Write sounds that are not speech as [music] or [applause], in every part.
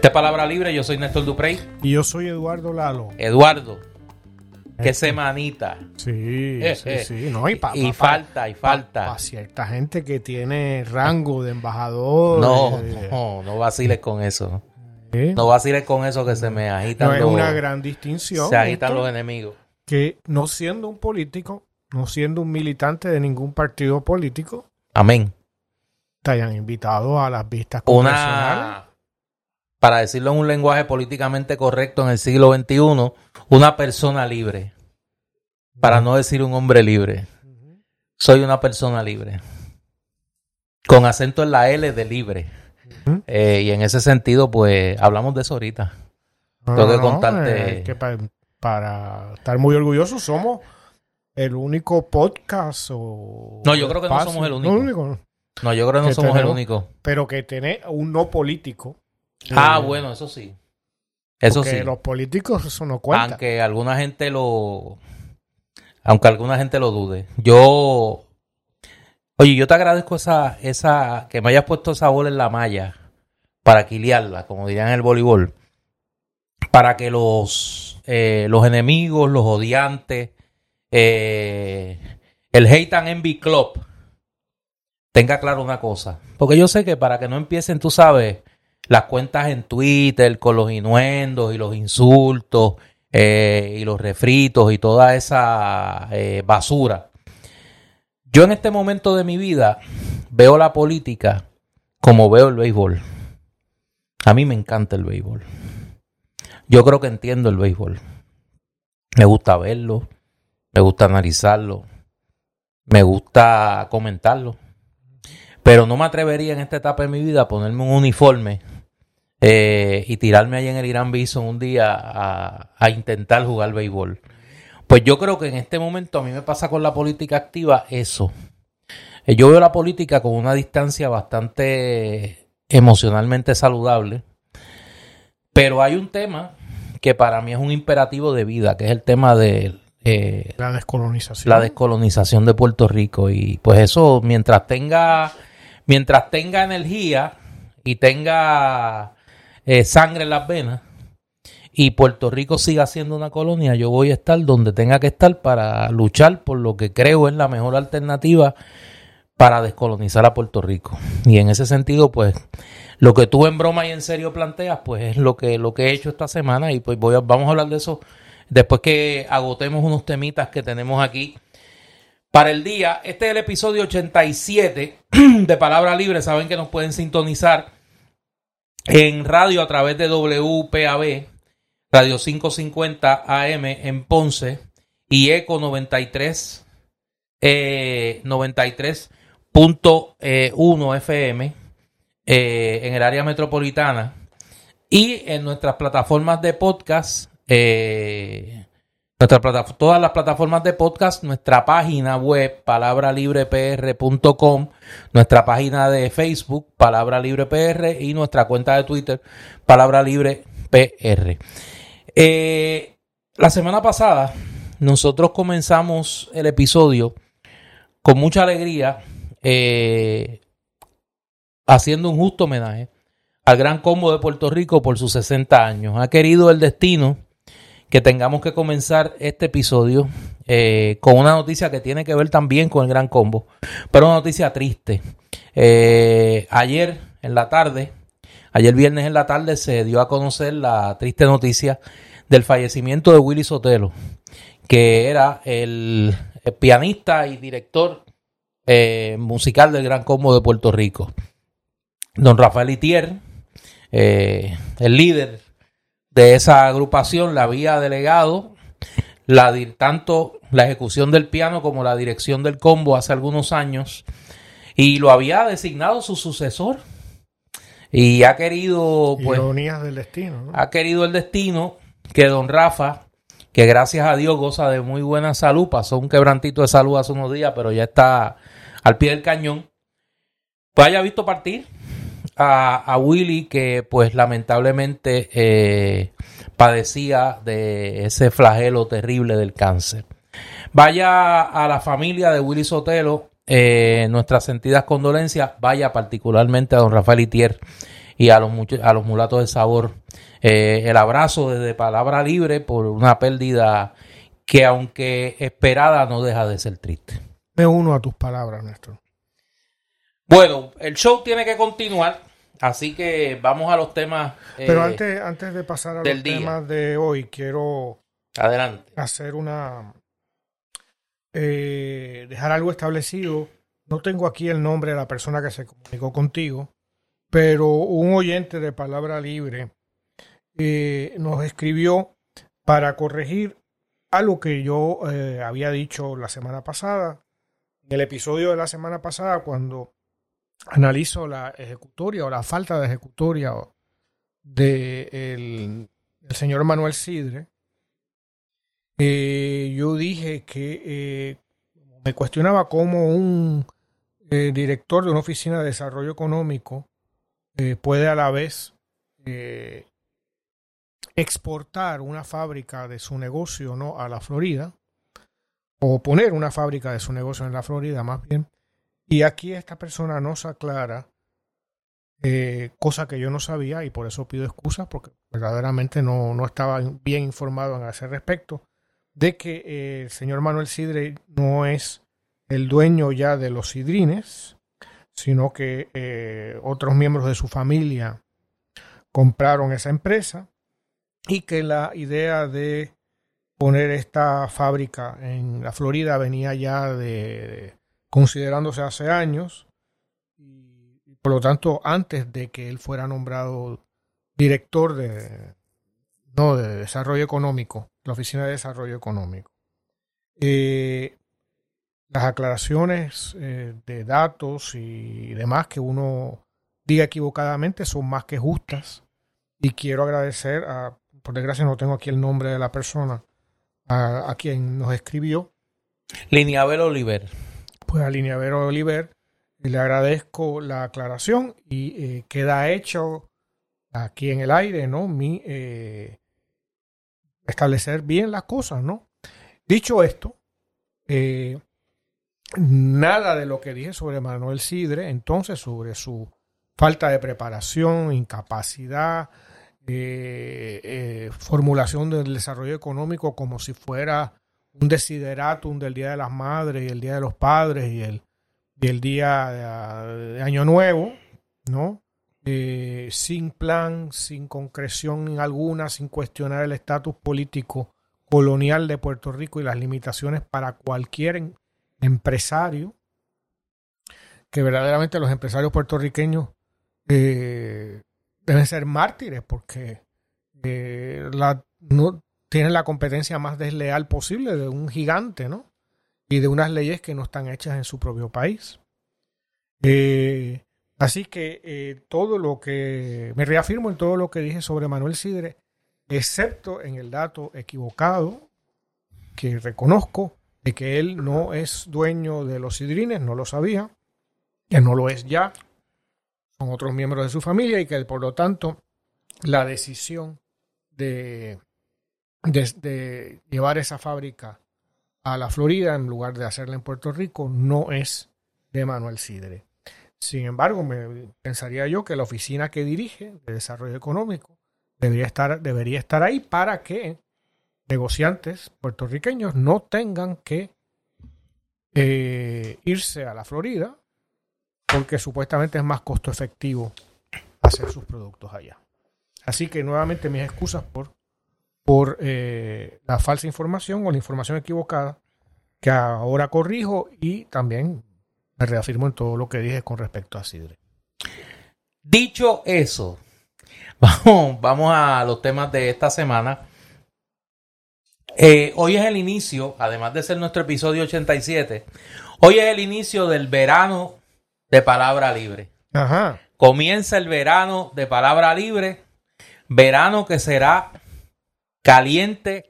Esta es Palabra Libre, yo soy Néstor Duprey. Y yo soy Eduardo Lalo. Eduardo, qué Este, semanita. Sí, sí, sí. No, y, pa- Y pa- falta, y falta. Para cierta gente que tiene rango de embajador. No, eh, no, no vaciles con eso. eh, No vaciles con eso que se me agitan no es una gran distinción. se agitan esto, los enemigos. que no siendo un político, no siendo un militante de ningún partido político, Amén. te hayan invitado a las vistas. Una, para decirlo en un lenguaje políticamente correcto en el siglo XXI, una persona libre. Para no decir un hombre libre. Soy una persona libre. Con acento en la L de libre. Eh, y en ese sentido, pues, hablamos de eso ahorita. No, Tengo que no, contarte- eh, que para estar muy orgullosos somos el único podcast o No, yo creo que no somos el único. no, No, yo creo que no somos el único. pero que tiene un no político. Ah, Eh, bueno, eso sí. Eso sí. los políticos eso no cuenta. Aunque alguna gente lo. Aunque alguna gente lo dude. Yo. Oye, yo te agradezco esa, esa. que me hayas puesto esa bola en la malla. Para quiliarla, como dirían en el voleibol. Para que los. eh, los enemigos, los odiantes. eh, el Hate and Envy Club. Tenga claro una cosa. Porque yo sé que para que no empiecen, tú sabes las cuentas en Twitter con los inuendos y los insultos eh, y los refritos y toda esa eh, basura. Yo en este momento de mi vida veo la política como veo el béisbol. A mí me encanta el béisbol. Yo creo que entiendo el béisbol. Me gusta verlo, me gusta analizarlo, me gusta comentarlo. Pero no me atrevería en esta etapa de mi vida a ponerme un uniforme eh, y tirarme ahí en el Irán Bison un día a, a intentar jugar béisbol. Pues yo creo que en este momento a mí me pasa con la política activa eso. Eh, Yo veo la política con una distancia bastante emocionalmente saludable, pero hay un tema que para mí es un imperativo de vida, que es el tema de eh, La descolonización. la descolonización de Puerto Rico y pues eso mientras tenga mientras tenga energía y tenga eh, sangre en las venas y Puerto Rico siga siendo una colonia yo voy a estar donde tenga que estar para luchar por lo que creo es la mejor alternativa para descolonizar a Puerto Rico. Y en ese sentido pues lo que tú en broma y en serio planteas pues es lo que lo que he hecho esta semana y pues voy a- vamos a hablar de eso después que agotemos unos temitas que tenemos aquí para el día. Este es el episodio 87 [clears throat] de Palabra Libre. Saben que nos pueden sintonizar en radio a través de WPAB, Radio 550 AM en Ponce y ECO 93, eh, 93.1 FM en el área metropolitana y en nuestras plataformas de podcast, eh, nuestra plata- todas las plataformas de podcast, nuestra página web palabralibrepr.com, nuestra página de Facebook Palabra Libre PR y nuestra cuenta de Twitter Palabra Libre PR. Eh, la semana pasada nosotros comenzamos el episodio con mucha alegría eh, haciendo un justo homenaje al Gran Combo de Puerto Rico por sus 60 años. Ha querido el destino que tengamos que comenzar este episodio eh, con una noticia que tiene que ver también con el Gran Combo, pero una noticia triste. Eh, ayer en la tarde, ayer viernes en la tarde, se dio a conocer la triste noticia del fallecimiento de Willy Sotelo, que era el, el pianista y director eh, musical del Gran Combo de Puerto Rico. Don Rafael Itier, eh, el líder de esa agrupación, le había delegado la, tanto la ejecución del piano como la dirección del combo hace algunos años y lo había designado su sucesor. Y ha querido, pues, Ironías del destino. ¿no? ha querido el destino que don Rafa, que gracias a Dios goza de muy buena salud, pasó un quebrantito de salud hace unos días, pero ya está al pie del cañón, pues haya visto partir a, a Willy, que pues lamentablemente eh, padecía de ese flagelo terrible del cáncer. Vaya a la familia de Willy Sotelo, eh, nuestras sentidas condolencias, vaya particularmente a don Rafael Itier y a los, a los mulatos del sabor eh, el abrazo desde Palabra Libre por una pérdida que aunque esperada no deja de ser triste. Me uno a tus palabras, Néstor. Bueno, el show tiene que continuar, así que vamos a los temas. Pero antes, antes de pasar a los temas de hoy, quiero Adelante. hacer una eh, dejar algo establecido. No tengo aquí el nombre de la persona que se comunicó contigo, pero un oyente de Palabra Libre eh, nos escribió para corregir algo que yo eh, había dicho la semana pasada. En el episodio de la semana pasada, cuando analizo la ejecutoria o la falta de ejecutoria del de señor Manuel Sidre, eh, yo dije que eh, me cuestionaba cómo un eh, director de una oficina de desarrollo económico puede a la vez exportar una fábrica de su negocio ¿no? a la Florida, o poner una fábrica de su negocio en la Florida más bien, y aquí esta persona nos aclara cosa que yo no sabía y por eso pido excusas porque verdaderamente no, no estaba bien informado en ese respecto de que eh, el señor Manuel Sidre no es el dueño ya de los sidrines, sino que eh, otros miembros de su familia compraron esa empresa y que la idea de poner esta fábrica en la Florida venía ya de, considerándose hace años y por lo tanto antes de que él fuera nombrado director de no de desarrollo económico la Oficina de Desarrollo Económico. Eh, las aclaraciones eh, de datos y demás que uno diga equivocadamente son más que justas y quiero agradecer a, por desgracia no tengo aquí el nombre de la persona a, quien nos escribió. Lineaver Oliver. Pues a Lineaver Oliver le agradezco la aclaración y eh, queda hecho aquí en el aire, ¿no? Mi establecer bien las cosas, ¿no? Dicho esto, eh, nada de lo que dije sobre Manuel Sidre, entonces sobre su falta de preparación, incapacidad, eh, eh, formulación del desarrollo económico como si fuera un desideratum del Día de las Madres y el Día de los Padres y el, y el Día de Año Nuevo, ¿no? Eh, sin plan, sin concreción alguna, sin cuestionar el estatus político colonial de Puerto Rico y las limitaciones para cualquier empresario, que verdaderamente los empresarios puertorriqueños eh, deben ser mártires porque eh, la, no tienen la competencia más desleal posible de un gigante, ¿no? Y de unas leyes que no están hechas en su propio país. Eh, Así que eh, todo lo que me reafirmo en todo lo que dije sobre Manuel Sidre, excepto en el dato equivocado que reconozco de que él no es dueño de los sidrines, no lo sabía, que no lo es ya, son otros miembros de su familia y que por lo tanto la decisión de, de llevar esa fábrica a la Florida en lugar de hacerla en Puerto Rico no es de Manuel Sidre. Sin embargo, me pensaría yo que la oficina que dirige de desarrollo económico debería estar, debería estar ahí para que negociantes puertorriqueños no tengan que eh, irse a la Florida porque supuestamente es más costo efectivo hacer sus productos allá. Así que nuevamente mis excusas por, por eh, la falsa información o la información equivocada que ahora corrijo y también me reafirmo en todo lo que dije con respecto a Sidre. Dicho eso, [laughs] vamos, vamos a los temas de esta semana. Eh, hoy es el inicio, además de ser nuestro episodio 87, hoy es el inicio del verano de Palabra Libre. Ajá. Comienza el verano de Palabra Libre, verano que será caliente,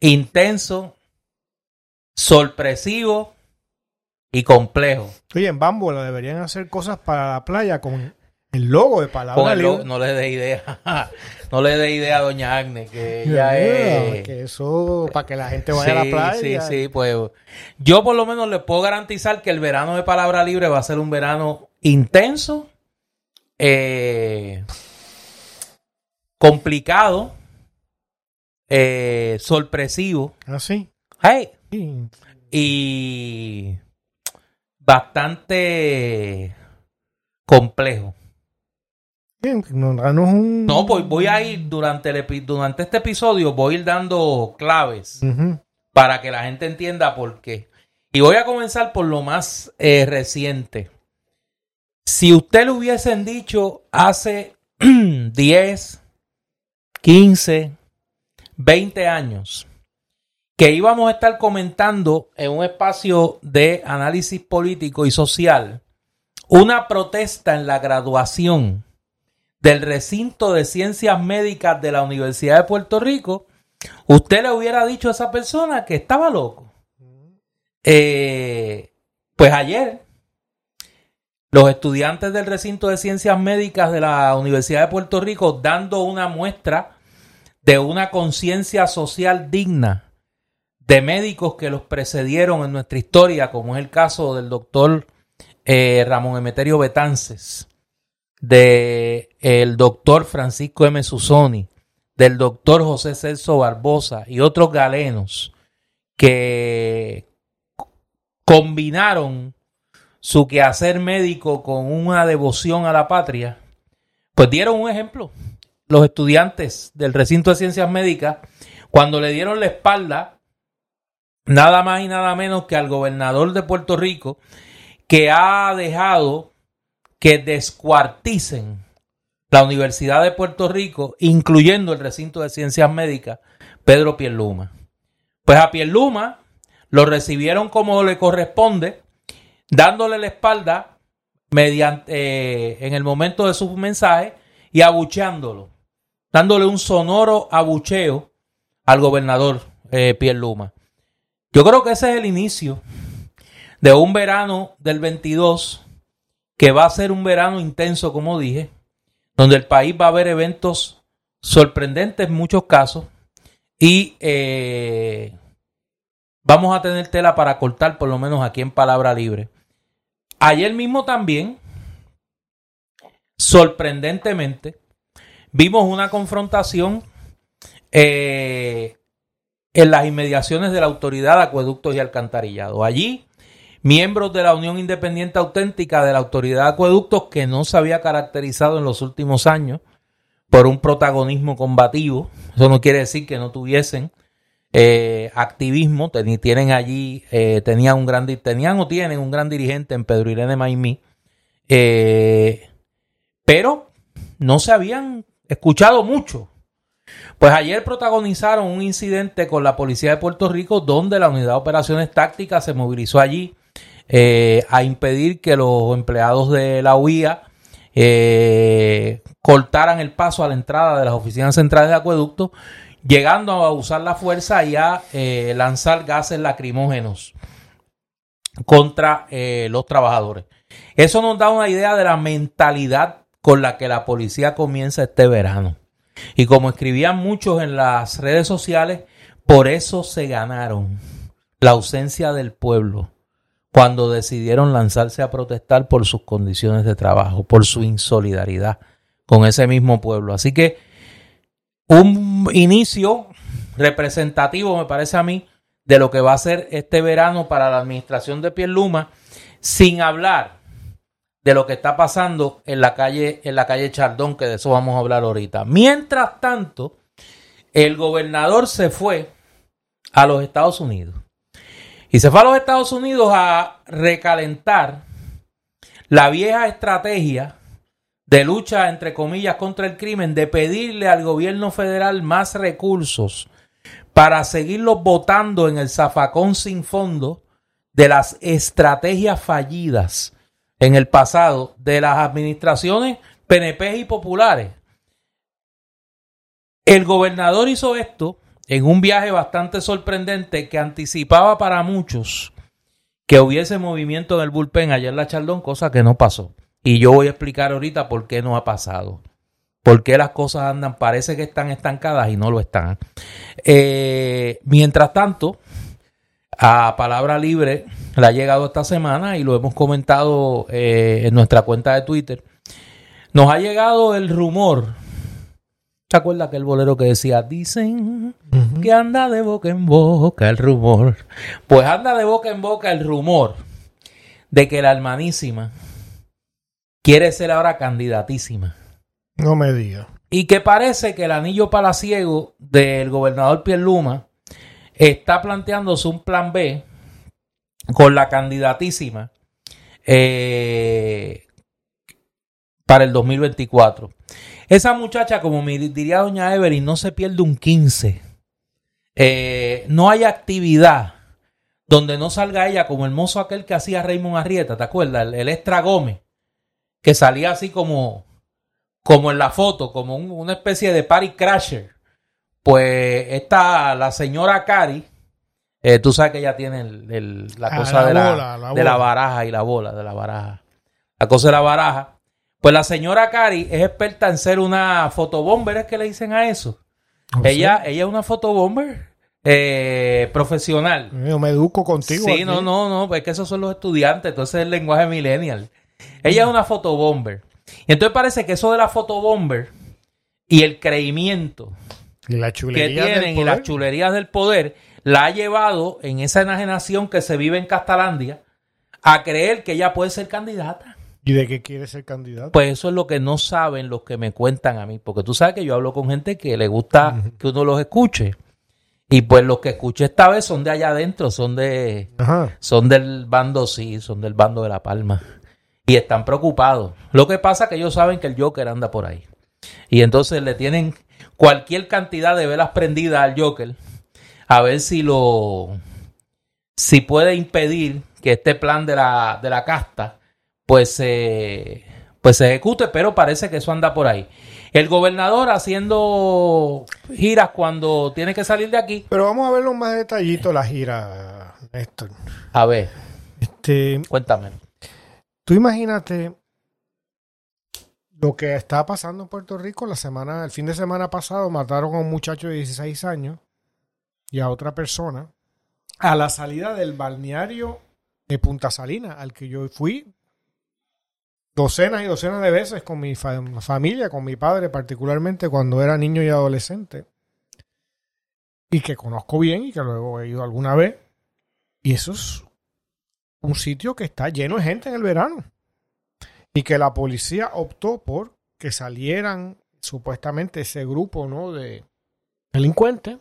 intenso, sorpresivo y complejo. Oye, en Bambola deberían hacer cosas para la playa con el logo de palabra No le dé idea. [laughs] no le dé idea a doña Agnes, que ella es... Que eso, para que la gente vaya a la playa. Sí, sí, pues... Yo por lo menos les puedo garantizar que el verano de Palabra Libre va a ser un verano intenso, eh, complicado, eh, sorpresivo. Así. Hey, Sí. y bastante complejo. Bien, nos danos un. No, voy, voy a ir durante, el durante este episodio, voy a ir dando claves para que la gente entienda por qué. Y voy a comenzar por lo más eh, reciente. Si usted le hubiesen dicho hace [clears throat] 10, 15, 20 años que íbamos a estar comentando en un espacio de análisis político y social una protesta en la graduación del recinto de ciencias médicas de la Universidad de Puerto Rico, usted le hubiera dicho a esa persona que estaba loco. Eh, pues ayer, los estudiantes del recinto de ciencias médicas de la Universidad de Puerto Rico dando una muestra de una conciencia social digna de médicos que los precedieron en nuestra historia, como es el caso del doctor eh, Ramón Emeterio Betances, de el doctor Francisco M. Susoni, del doctor José Celso Barbosa y otros galenos que combinaron su quehacer médico con una devoción a la patria, pues dieron un ejemplo. Los estudiantes del recinto de ciencias médicas, cuando le dieron la espalda, nada más y nada menos que al gobernador de Puerto Rico, que ha dejado que descuarticen la Universidad de Puerto Rico, incluyendo el recinto de ciencias médicas, Pedro Pierluma. Pues a Pierluma lo recibieron como le corresponde, dándole la espalda mediante eh, en el momento de su mensaje y abucheándolo, dándole un sonoro abucheo al gobernador eh, Pierluma. Yo creo que ese es el inicio de un verano del 22 que va a ser un verano intenso, como dije, donde el país va a haber eventos sorprendentes en muchos casos y eh, vamos a tener tela para cortar, por lo menos aquí en Palabra Libre. Ayer mismo también, sorprendentemente, vimos una confrontación eh, en las inmediaciones de la Autoridad de Acueductos y Alcantarillado. Allí, miembros de la Unión Independiente Auténtica de la Autoridad de Acueductos, que no se había caracterizado en los últimos años por un protagonismo combativo, eso no quiere decir que no tuviesen eh, activismo, teni- tienen allí, eh, tenían un gran, tenían o tienen un gran dirigente en Pedro Irene Maimí, eh, pero no se habían escuchado mucho. Pues ayer protagonizaron un incidente con la policía de Puerto Rico donde la unidad de operaciones tácticas se movilizó allí eh, a impedir que los empleados de la UIA eh, cortaran el paso a la entrada de las oficinas centrales de acueducto, llegando a usar la fuerza y a eh, lanzar gases lacrimógenos contra los trabajadores. Eso nos da una idea de la mentalidad con la que la policía comienza este verano. Y como escribían muchos en las redes sociales, por eso se ganaron la ausencia del pueblo cuando decidieron lanzarse a protestar por sus condiciones de trabajo, por su insolidaridad con ese mismo pueblo. Así que un inicio representativo, me parece a mí, de lo que va a ser este verano para la administración de Pierluma, sin hablar de lo que está pasando en la calle, en la calle Chardón, que de eso vamos a hablar ahorita. Mientras tanto, el gobernador se fue a los Estados Unidos. Y se fue a los Estados Unidos a recalentar la vieja estrategia de lucha, entre comillas, contra el crimen, de pedirle al gobierno federal más recursos para seguirlos votando en el zafacón sin fondo de las estrategias fallidas en el pasado de las administraciones PNP y populares. El gobernador hizo esto en un viaje bastante sorprendente que anticipaba para muchos que hubiese movimiento en el bullpen ayer en la Chaldón, cosa que no pasó. Y yo voy a explicar ahorita por qué no ha pasado. Por qué las cosas andan, parece que están estancadas y no lo están. Eh, mientras tanto, a palabra libre le ha llegado esta semana y lo hemos comentado eh, en nuestra cuenta de Twitter. Nos ha llegado el rumor. ¿Te acuerdas aquel bolero que decía, dicen que anda de boca en boca el rumor? Pues anda de boca en boca el rumor de que la hermanísima quiere ser ahora candidatísima. No me diga. Y que parece que el anillo palaciego del gobernador Pierluma está planteándose un plan B con la candidatísima eh, para el 2024. Esa muchacha, como me diría doña Evelyn, no se pierde un 15. Eh, no hay actividad donde no salga ella como el mozo aquel que hacía Raymond Arrieta, ¿te acuerdas? El, Extra Gómez, que salía así como, como en la foto, como un- una especie de party crasher. Pues esta, la señora Cari, eh, tú sabes que ella tiene el- el- la Ah, cosa la de, la, bola, la de la baraja y la bola, de la baraja. La cosa de la baraja. Pues la señora Cari es experta en ser una fotobomber, es que le dicen a eso. Sé. ella, ella es una fotobomber eh, profesional. Yo me educo contigo. Sí, aquí. no, no, no, pues es que esos son los estudiantes, entonces es el lenguaje millennial. Ella es una fotobomber. Y entonces parece que eso de la fotobomber y el creimiento Y la que del tienen y las chulerías del poder la ha llevado en esa enajenación que se vive en Castalandia a creer que ella puede ser candidata. ¿Y de qué quiere ser candidato? Pues eso es lo que no saben los que me cuentan a mí, porque tú sabes que yo hablo con gente que le gusta que uno los escuche. Y pues los que escuché esta vez son de allá adentro, son de Ajá. son del bando sí, son del bando de La Palma. Y están preocupados. Lo que pasa es que ellos saben que el Joker anda por ahí. Y entonces le tienen cualquier cantidad de velas prendidas al Joker a ver si lo si puede impedir que este plan de la, de la casta pues se pues se ejecute, pero parece que eso anda por ahí. El gobernador haciendo giras cuando tiene que salir de aquí. Pero vamos a verlo más detallito la gira, Néstor. A ver, Este, cuéntame. tú imagínate lo que está pasando en Puerto Rico la semana, el fin de semana pasado mataron a un muchacho de 16 años y a otra persona a la salida del balneario de Punta Salina, al que yo fui docenas y docenas de veces con mi fa- familia, con mi padre particularmente cuando era niño y adolescente, y que conozco bien y que luego he ido alguna vez, y eso es un sitio que está lleno de gente en el verano, y que la policía optó por que salieran supuestamente ese grupo ¿no? de delincuentes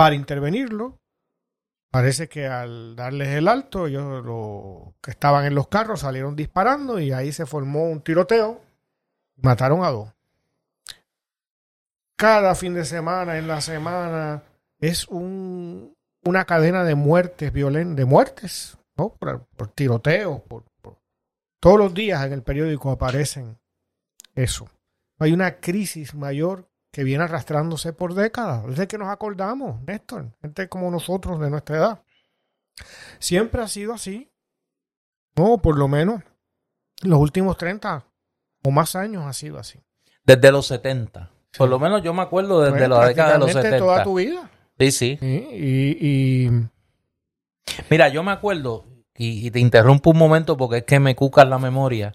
para intervenirlo. Parece que al darles el alto, ellos lo, que estaban en los carros salieron disparando y ahí se formó un tiroteo. Mataron a dos. Cada fin de semana, en la semana, es un, una cadena de muertes violentas, de muertes, ¿no? Por, por tiroteos, por, por- todos los días en el periódico aparecen eso. Hay una crisis mayor que viene arrastrándose por décadas, desde que nos acordamos, Néstor, gente como nosotros de nuestra edad. Siempre ha sido así. No, por lo menos los últimos 30 o más años ha sido así. Desde los 70. Por lo menos yo me acuerdo desde Bueno, la década de los prácticamente 70. toda tu vida. Sí, sí. Y, y- Mira, yo me acuerdo, y, y te interrumpo un momento porque es que me cuca la memoria.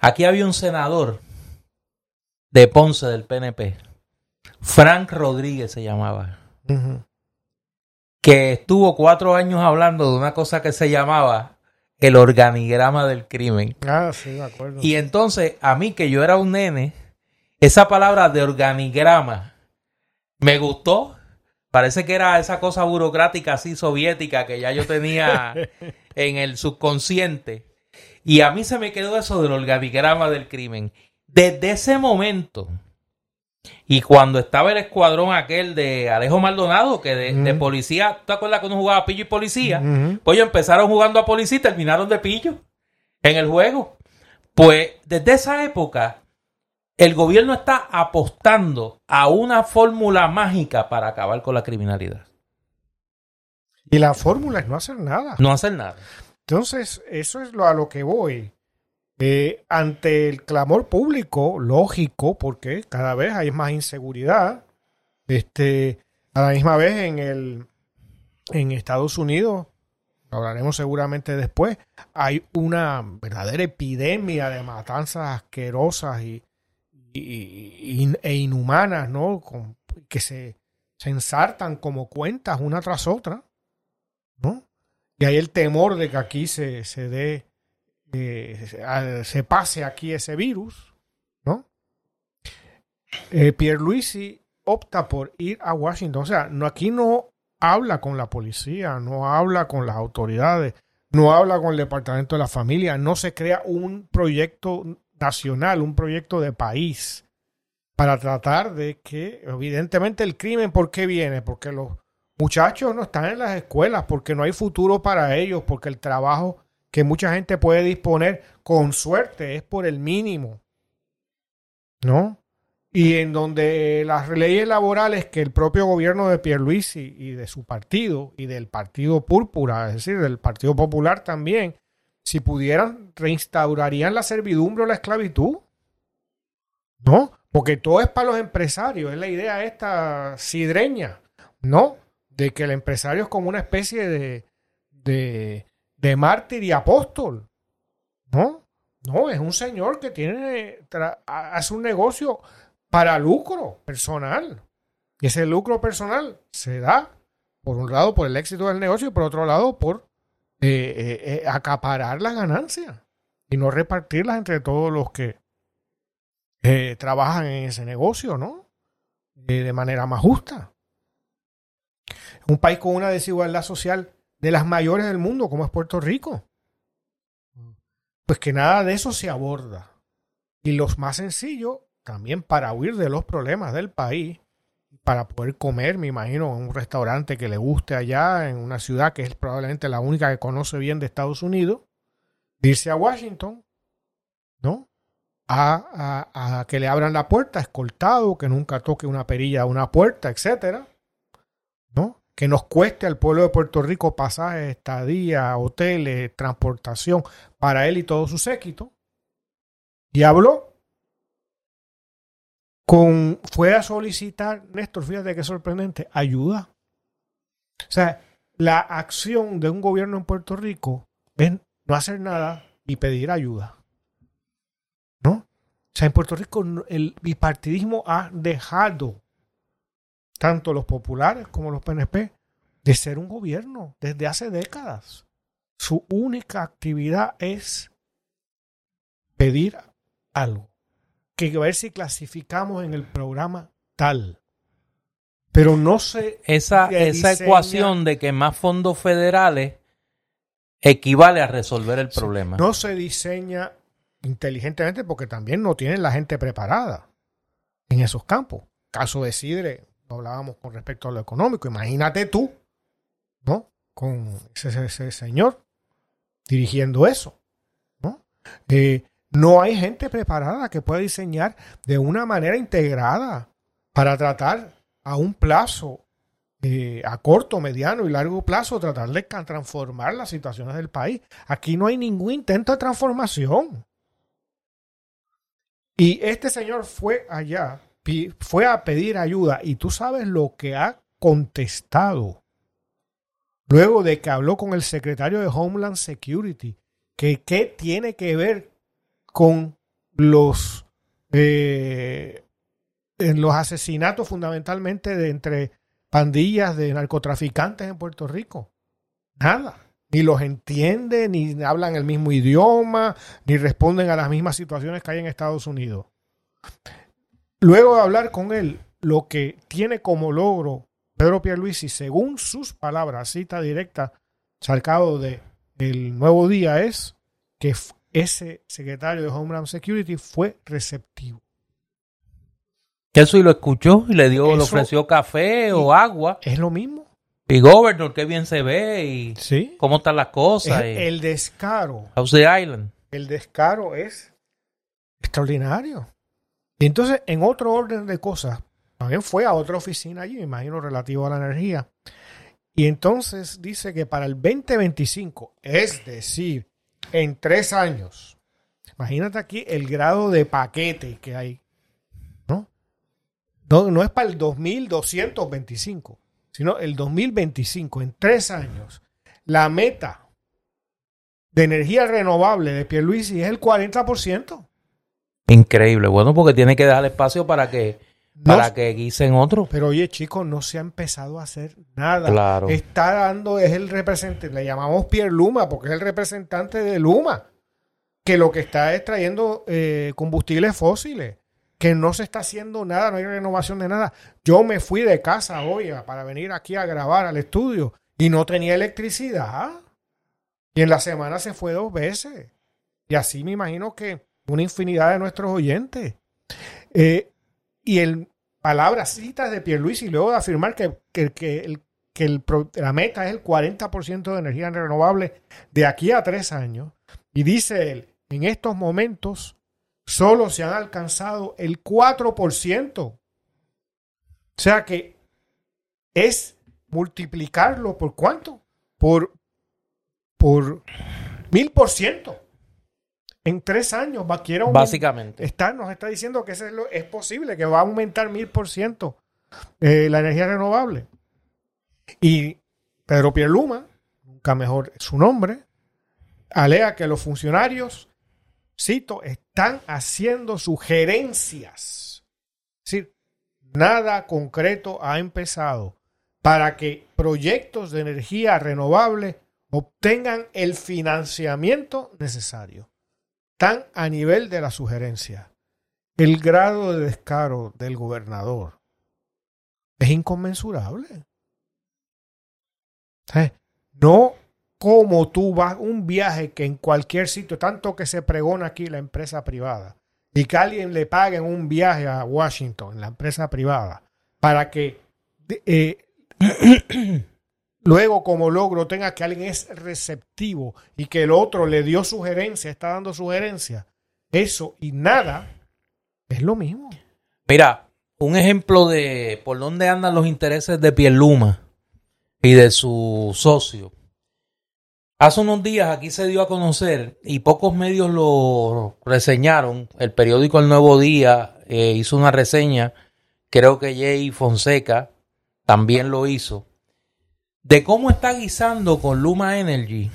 Aquí había un senador de Ponce del PNP, Frank Rodríguez se llamaba, que estuvo cuatro años hablando de una cosa que se llamaba el organigrama del crimen. Ah, sí, de acuerdo. Y entonces, a mí que yo era un nene, esa palabra de organigrama me gustó. Parece que era esa cosa burocrática así soviética que ya yo tenía [laughs] en el subconsciente. Y a mí se me quedó eso del organigrama del crimen. Desde ese momento, y cuando estaba el escuadrón aquel de Alejo Maldonado, que de, policía, ¿tú te acuerdas cuando jugaba pillo y policía? Pues ellos empezaron jugando a policía y terminaron de pillo en el juego. Pues desde esa época, el gobierno está apostando a una fórmula mágica para acabar con la criminalidad. Y la fórmula es no hacer nada. No hacer nada. Entonces, eso es lo, a lo que voy. Eh, ante el clamor público, lógico, porque cada vez hay más inseguridad. Este, a la misma vez en el en Estados Unidos hablaremos seguramente después, hay una verdadera epidemia de matanzas asquerosas y, e inhumanas, ¿no? que se, se ensartan como cuentas una tras otra, ¿no? Y hay el temor de que aquí se, se dé, eh, se pase aquí ese virus, ¿no? Eh, Pierluisi opta por ir a Washington. O sea, no, aquí no habla con la policía, no habla con las autoridades, no habla con el Departamento de la Familia, no se crea un proyecto nacional, un proyecto de país para tratar de que, evidentemente, el crimen, ¿por qué viene? Porque los muchachos no están en las escuelas, porque no hay futuro para ellos, porque el trabajo que mucha gente puede disponer con suerte es por el mínimo. ¿No? y en donde las leyes laborales que el propio gobierno de Pierluisi y de su partido y del Partido Púrpura, es decir, del Partido Popular también, si pudieran, reinstaurarían la servidumbre o la esclavitud. ¿No? Porque todo es para los empresarios, es la idea esta sidreña, ¿no? De que el empresario es como una especie de, de, de mártir y apóstol, ¿no? No, es un señor que tiene, hace un negocio para lucro personal. Y ese lucro personal se da, por un lado, por el éxito del negocio y por otro lado, por eh, eh, eh, acaparar las ganancias y no repartirlas entre todos los que trabajan en ese negocio, ¿no? de manera más justa. Un país con una desigualdad social de las mayores del mundo, como es Puerto Rico. Pues que nada de eso se aborda. Y los más sencillos también para huir de los problemas del país, para poder comer, me imagino, en un restaurante que le guste allá, en una ciudad que es probablemente la única que conoce bien de Estados Unidos, irse a Washington, ¿no? A, a, que le abran la puerta, escoltado, que nunca toque una perilla a una puerta, etcétera, ¿no? Que nos cueste al pueblo de Puerto Rico pasajes, estadía, hoteles, transportación para él y todo su séquito. Y habló con, fue a solicitar, Néstor, fíjate qué sorprendente, ayuda. O sea, la acción de un gobierno en Puerto Rico es no hacer nada y pedir ayuda. ¿No? O sea, en Puerto Rico el bipartidismo ha dejado tanto los populares como los PNP de ser un gobierno desde hace décadas. Su única actividad es pedir algo que a ver si clasificamos en el programa tal. Pero no se. Esa, esa ecuación de que más fondos federales equivale a resolver el problema. No se diseña inteligentemente porque también no tienen la gente preparada en esos campos. Caso de Sidre, hablábamos con respecto a lo económico. Imagínate tú, ¿no? Con ese, señor dirigiendo eso, ¿no? No hay gente preparada que pueda diseñar de una manera integrada para tratar a un plazo, eh, a corto, mediano y largo plazo, tratar de transformar las situaciones del país. Aquí no hay ningún intento de transformación. Y este señor fue allá, fue a pedir ayuda y tú sabes lo que ha contestado. Luego de que habló con el secretario de Homeland Security, que qué tiene que ver con los, eh, en los asesinatos fundamentalmente de entre pandillas de narcotraficantes en Puerto Rico. Nada. Ni los entiende, ni hablan el mismo idioma, ni responden a las mismas situaciones que hay en Estados Unidos. Luego de hablar con él, lo que tiene como logro Pedro Pierluisi, según sus palabras, cita directa, sacado de El Nuevo Día, es que ese secretario de Homeland Security fue receptivo. Eso y lo escuchó y le dio, le ofreció café o agua. Es lo mismo. Y Governor, qué bien se ve y ¿Sí? cómo están las cosas. el descaro. House Island. El descaro es extraordinario. Y entonces, en otro orden de cosas, también fue a otra oficina allí, me imagino, relativo a la energía. Y entonces dice que para el 2025, es decir, en tres años. Imagínate aquí el grado de paquete que hay. ¿no? No, es para el 2225, sino el 2025, en tres años. La meta de energía renovable de Pierluisi es el 40%. Increíble. Bueno, porque tiene que dejar espacio para que para que guisen otro. Pero oye, chicos, no se ha empezado a hacer nada. Claro. Está dando, es el representante, le llamamos Pierre Luma, porque es el representante de Luma, que lo que está es trayendo eh, combustibles fósiles, que no se está haciendo nada, no hay renovación de nada. Yo me fui de casa hoy para venir aquí a grabar al estudio y no tenía electricidad. Y en la semana se fue dos veces. Y así me imagino que una infinidad de nuestros oyentes. Eh, y el palabras citas de Pierluisi y luego de afirmar que, que- el- que el la meta es el 40% de energía renovable de aquí a tres años. Y dice él, en estos momentos solo se han alcanzado el 4%. O sea que es multiplicarlo por cuánto? Por, por mil por ciento. En tres años va aumentar- Básicamente. está, nos está diciendo que eso es, lo- es posible, que va a aumentar mil por ciento eh, la energía renovable. Y Pedro Pierluma, nunca mejor su nombre, alega que los funcionarios, cito, están haciendo sugerencias. Es decir, nada concreto ha empezado para que proyectos de energía renovable obtengan el financiamiento necesario están a nivel de la sugerencia. El grado de descaro del gobernador es inconmensurable. No como tú vas un viaje que en cualquier sitio, tanto que se pregona aquí la empresa privada, y que alguien le pague un viaje a Washington, la empresa privada, para que eh, luego como logro tenga que alguien es receptivo y que el otro le dio sugerencia, está dando sugerencia, eso y nada es lo mismo. Mira, un ejemplo de por dónde andan los intereses de Pierluma y de su socio. Hace unos días aquí se dio a conocer y pocos medios lo reseñaron. El periódico El Nuevo Día eh, hizo una reseña. Creo que Jay Fonseca también lo hizo. De cómo está guisando con Luma Energy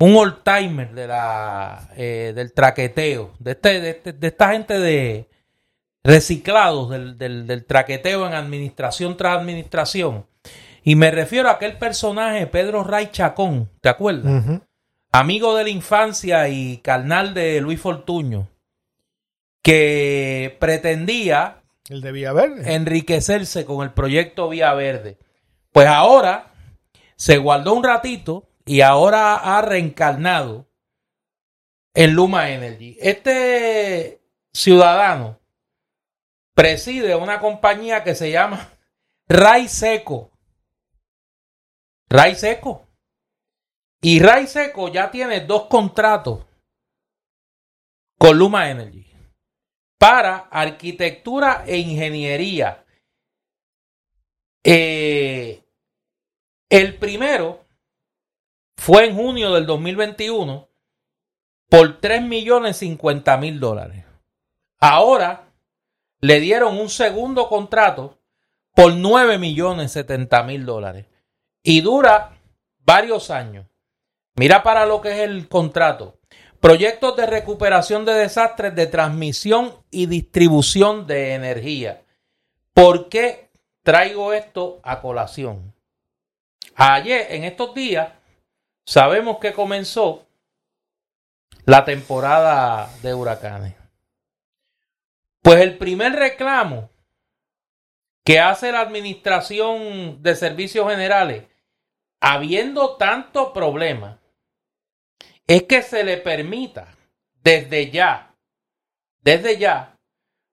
un old timer de la, eh, del traqueteo. De, este, de, este- de esta gente de reciclados del, del, del traqueteo en administración tras administración. Y me refiero a aquel personaje, Pedro Ray Chacón, ¿te acuerdas? amigo de la infancia y carnal de Luis Fortuño, que pretendía El de Villaverde. enriquecerse con el proyecto Vía Verde. Pues ahora se guardó un ratito y ahora ha reencarnado en Luma Energy. Este ciudadano preside una compañía que se llama Ray Seco. Ray Seco. Y Ray Seco ya tiene dos contratos con Luma Energy para arquitectura e ingeniería. Eh, el primero fue en junio del 2021 por 3 millones 50 mil dólares. Ahora le dieron un segundo contrato por 9 millones 70 mil dólares y dura varios años. Mira para lo que es el contrato. Proyectos de recuperación de desastres de transmisión y distribución de energía. ¿Por qué traigo esto a colación? Ayer, en estos días, sabemos que comenzó la temporada de huracanes. Pues el primer reclamo que hace la Administración de Servicios Generales, habiendo tanto problema, es que se le permita desde ya, desde ya,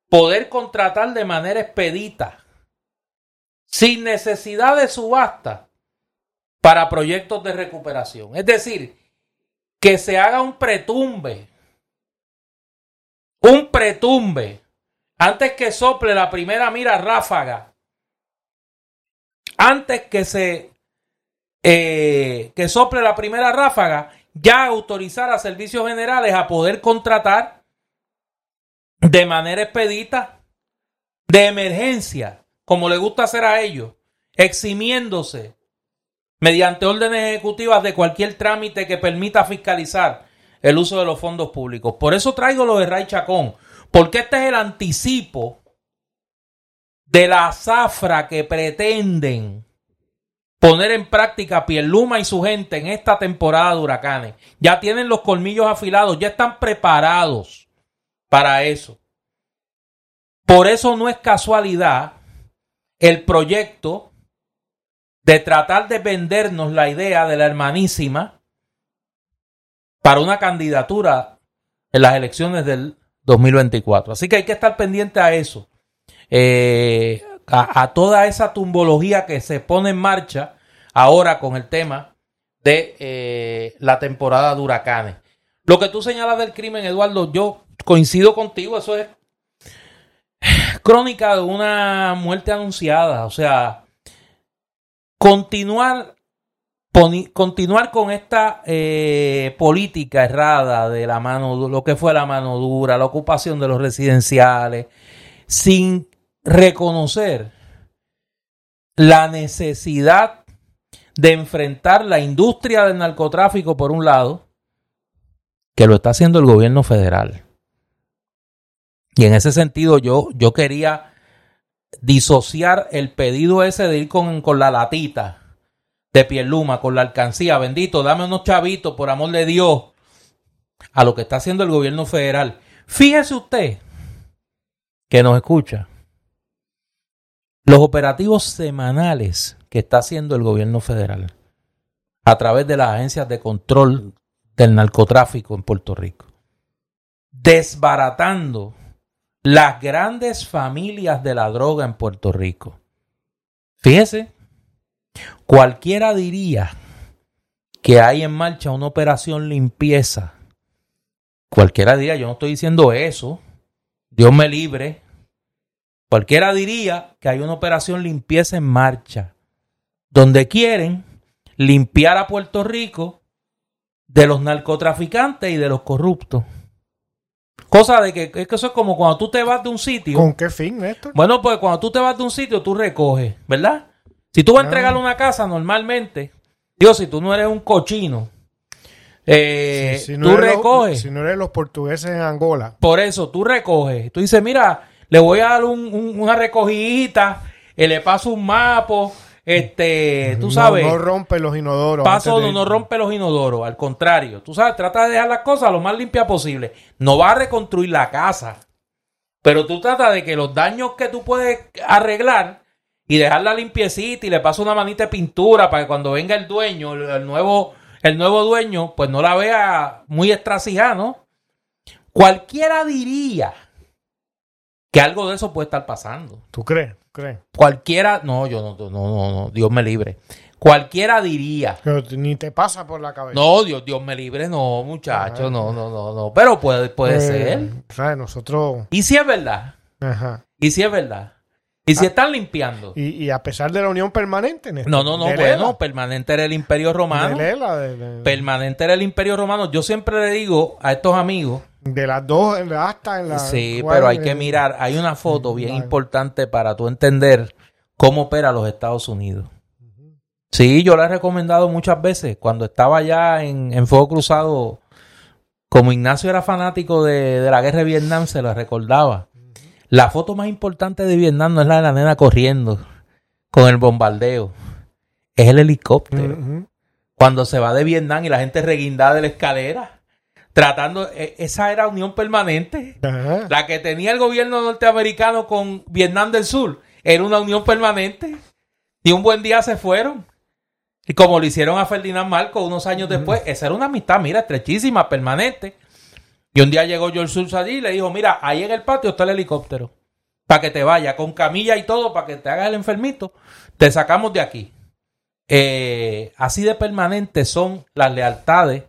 poder contratar de manera expedita, sin necesidad de subasta, para proyectos de recuperación. Es decir, que se haga un pretumbe, un pretumbe, antes que sople la primera mira ráfaga, antes que se eh, que sople la primera ráfaga, ya autorizar a servicios generales a poder contratar de manera expedita, de emergencia, como le gusta hacer a ellos, eximiéndose mediante órdenes ejecutivas de cualquier trámite que permita fiscalizar el uso de los fondos públicos. Por eso traigo lo de Ray Chacón, porque este es el anticipo de la zafra que pretenden poner en práctica Pierluma y su gente en esta temporada de huracanes. Ya tienen los colmillos afilados, ya están preparados para eso. Por eso no es casualidad el proyecto de tratar de vendernos la idea de la hermanísima para una candidatura en las elecciones del 2024. Así que hay que estar pendiente a eso. Eh, a, toda esa tumbología que se pone en marcha ahora con el tema de eh, la temporada de huracanes. Lo que tú señalas del crimen, Eduardo, yo coincido contigo, eso es crónica de una muerte anunciada, o sea, continuar, con esta eh, política errada de la mano, lo que fue la mano dura, la ocupación de los residenciales, sin reconocer la necesidad de enfrentar la industria del narcotráfico por un lado, que lo está haciendo el gobierno federal. Y en ese sentido yo, yo quería disociar el pedido ese de ir con, con la latita de Pierluma, con la alcancía, bendito, dame unos chavitos, por amor de Dios, a lo que está haciendo el gobierno federal. Fíjese usted que nos escucha los operativos semanales que está haciendo el gobierno federal a través de las agencias de control del narcotráfico en Puerto Rico, desbaratando las grandes familias de la droga en Puerto Rico. Fíjese, cualquiera diría que hay en marcha una operación limpieza. Cualquiera diría, yo no estoy diciendo eso, Dios me libre, Cualquiera diría que hay una operación limpieza en marcha, donde quieren limpiar a Puerto Rico de los narcotraficantes y de los corruptos. Cosa de que, es que eso es como cuando tú te vas de un sitio. ¿Con qué fin, Néstor? Bueno, pues cuando tú te vas de un sitio, tú recoges, ¿verdad? Si tú vas a entregarle una casa normalmente, Dios, si tú no eres un cochino, eh, tú recoges. si no eres los portugueses en Angola. Por eso, tú recoges. Tú dices, mira, le voy a dar una recogidita, y le paso un mapo, este, tú sabes. No, rompe los inodoros. Paso no, no rompe los inodoros, al contrario. Tú sabes, trata de dejar las cosas lo más limpia posible. No va a reconstruir la casa, pero tú trata de que los daños que tú puedes arreglar y dejarla limpiecita y le paso una manita de pintura para que cuando venga el dueño, el, nuevo, el nuevo dueño, pues no la vea muy estracijada, ¿no? Cualquiera diría que algo de eso puede estar pasando. ¿Tú crees? ¿Crees? Cualquiera, no, yo no, no, no, no, Dios me libre. Cualquiera diría. Pero ni te pasa por la cabeza. No, Dios, Dios me libre, no, muchacho, no, no, no, no. Pero puede, puede pues, ser. ¿sabes? Nosotros. ¿Y si es verdad? Ajá. ¿Y si es verdad? ¿Y si ah, están limpiando? Y, a pesar de la unión permanente. no, no, no, bueno, permanente era el Imperio Romano. Permanente era el Imperio Romano. Yo siempre le digo a estos amigos de las dos hasta en la. Sí, pero hay que mirar. Hay una foto bien importante para tú entender cómo opera los Estados Unidos. Sí, yo la he recomendado muchas veces. Cuando estaba ya en, Fuego Cruzado, como Ignacio era fanático de, de, la guerra de Vietnam, se la recordaba. La foto más importante de Vietnam no es la de la nena corriendo con el bombardeo, es el helicóptero. Cuando se va de Vietnam y la gente reguindada de la escalera tratando, e, esa era unión permanente. La que tenía el gobierno norteamericano con Vietnam del Sur era una unión permanente. Y un buen día se fueron. Y como lo hicieron a Ferdinand Marcos unos años después, esa era una amistad, mira, estrechísima, permanente. Y un día llegó George Sulz allí y le dijo, mira, ahí en el patio está el helicóptero. Para que te vaya, con camilla y todo, para que te hagas el enfermito. Te sacamos de aquí. Eh, así de permanente son las lealtades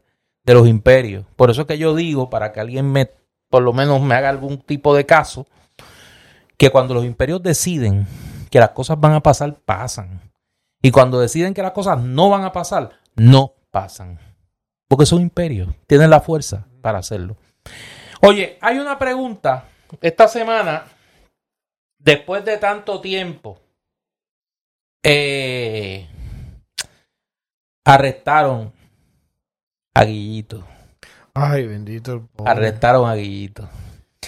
de los imperios. Por eso es que yo digo, para que alguien me, por lo menos me haga algún tipo de caso, que cuando los imperios deciden que las cosas van a pasar, pasan. Y cuando deciden que las cosas no van a pasar, no pasan. Porque son imperios, tienen la fuerza para hacerlo. Oye, hay una pregunta esta semana, después de tanto tiempo, eh, arrestaron a Guillito. Ay, bendito. el pobre. Arrestaron a Guillito.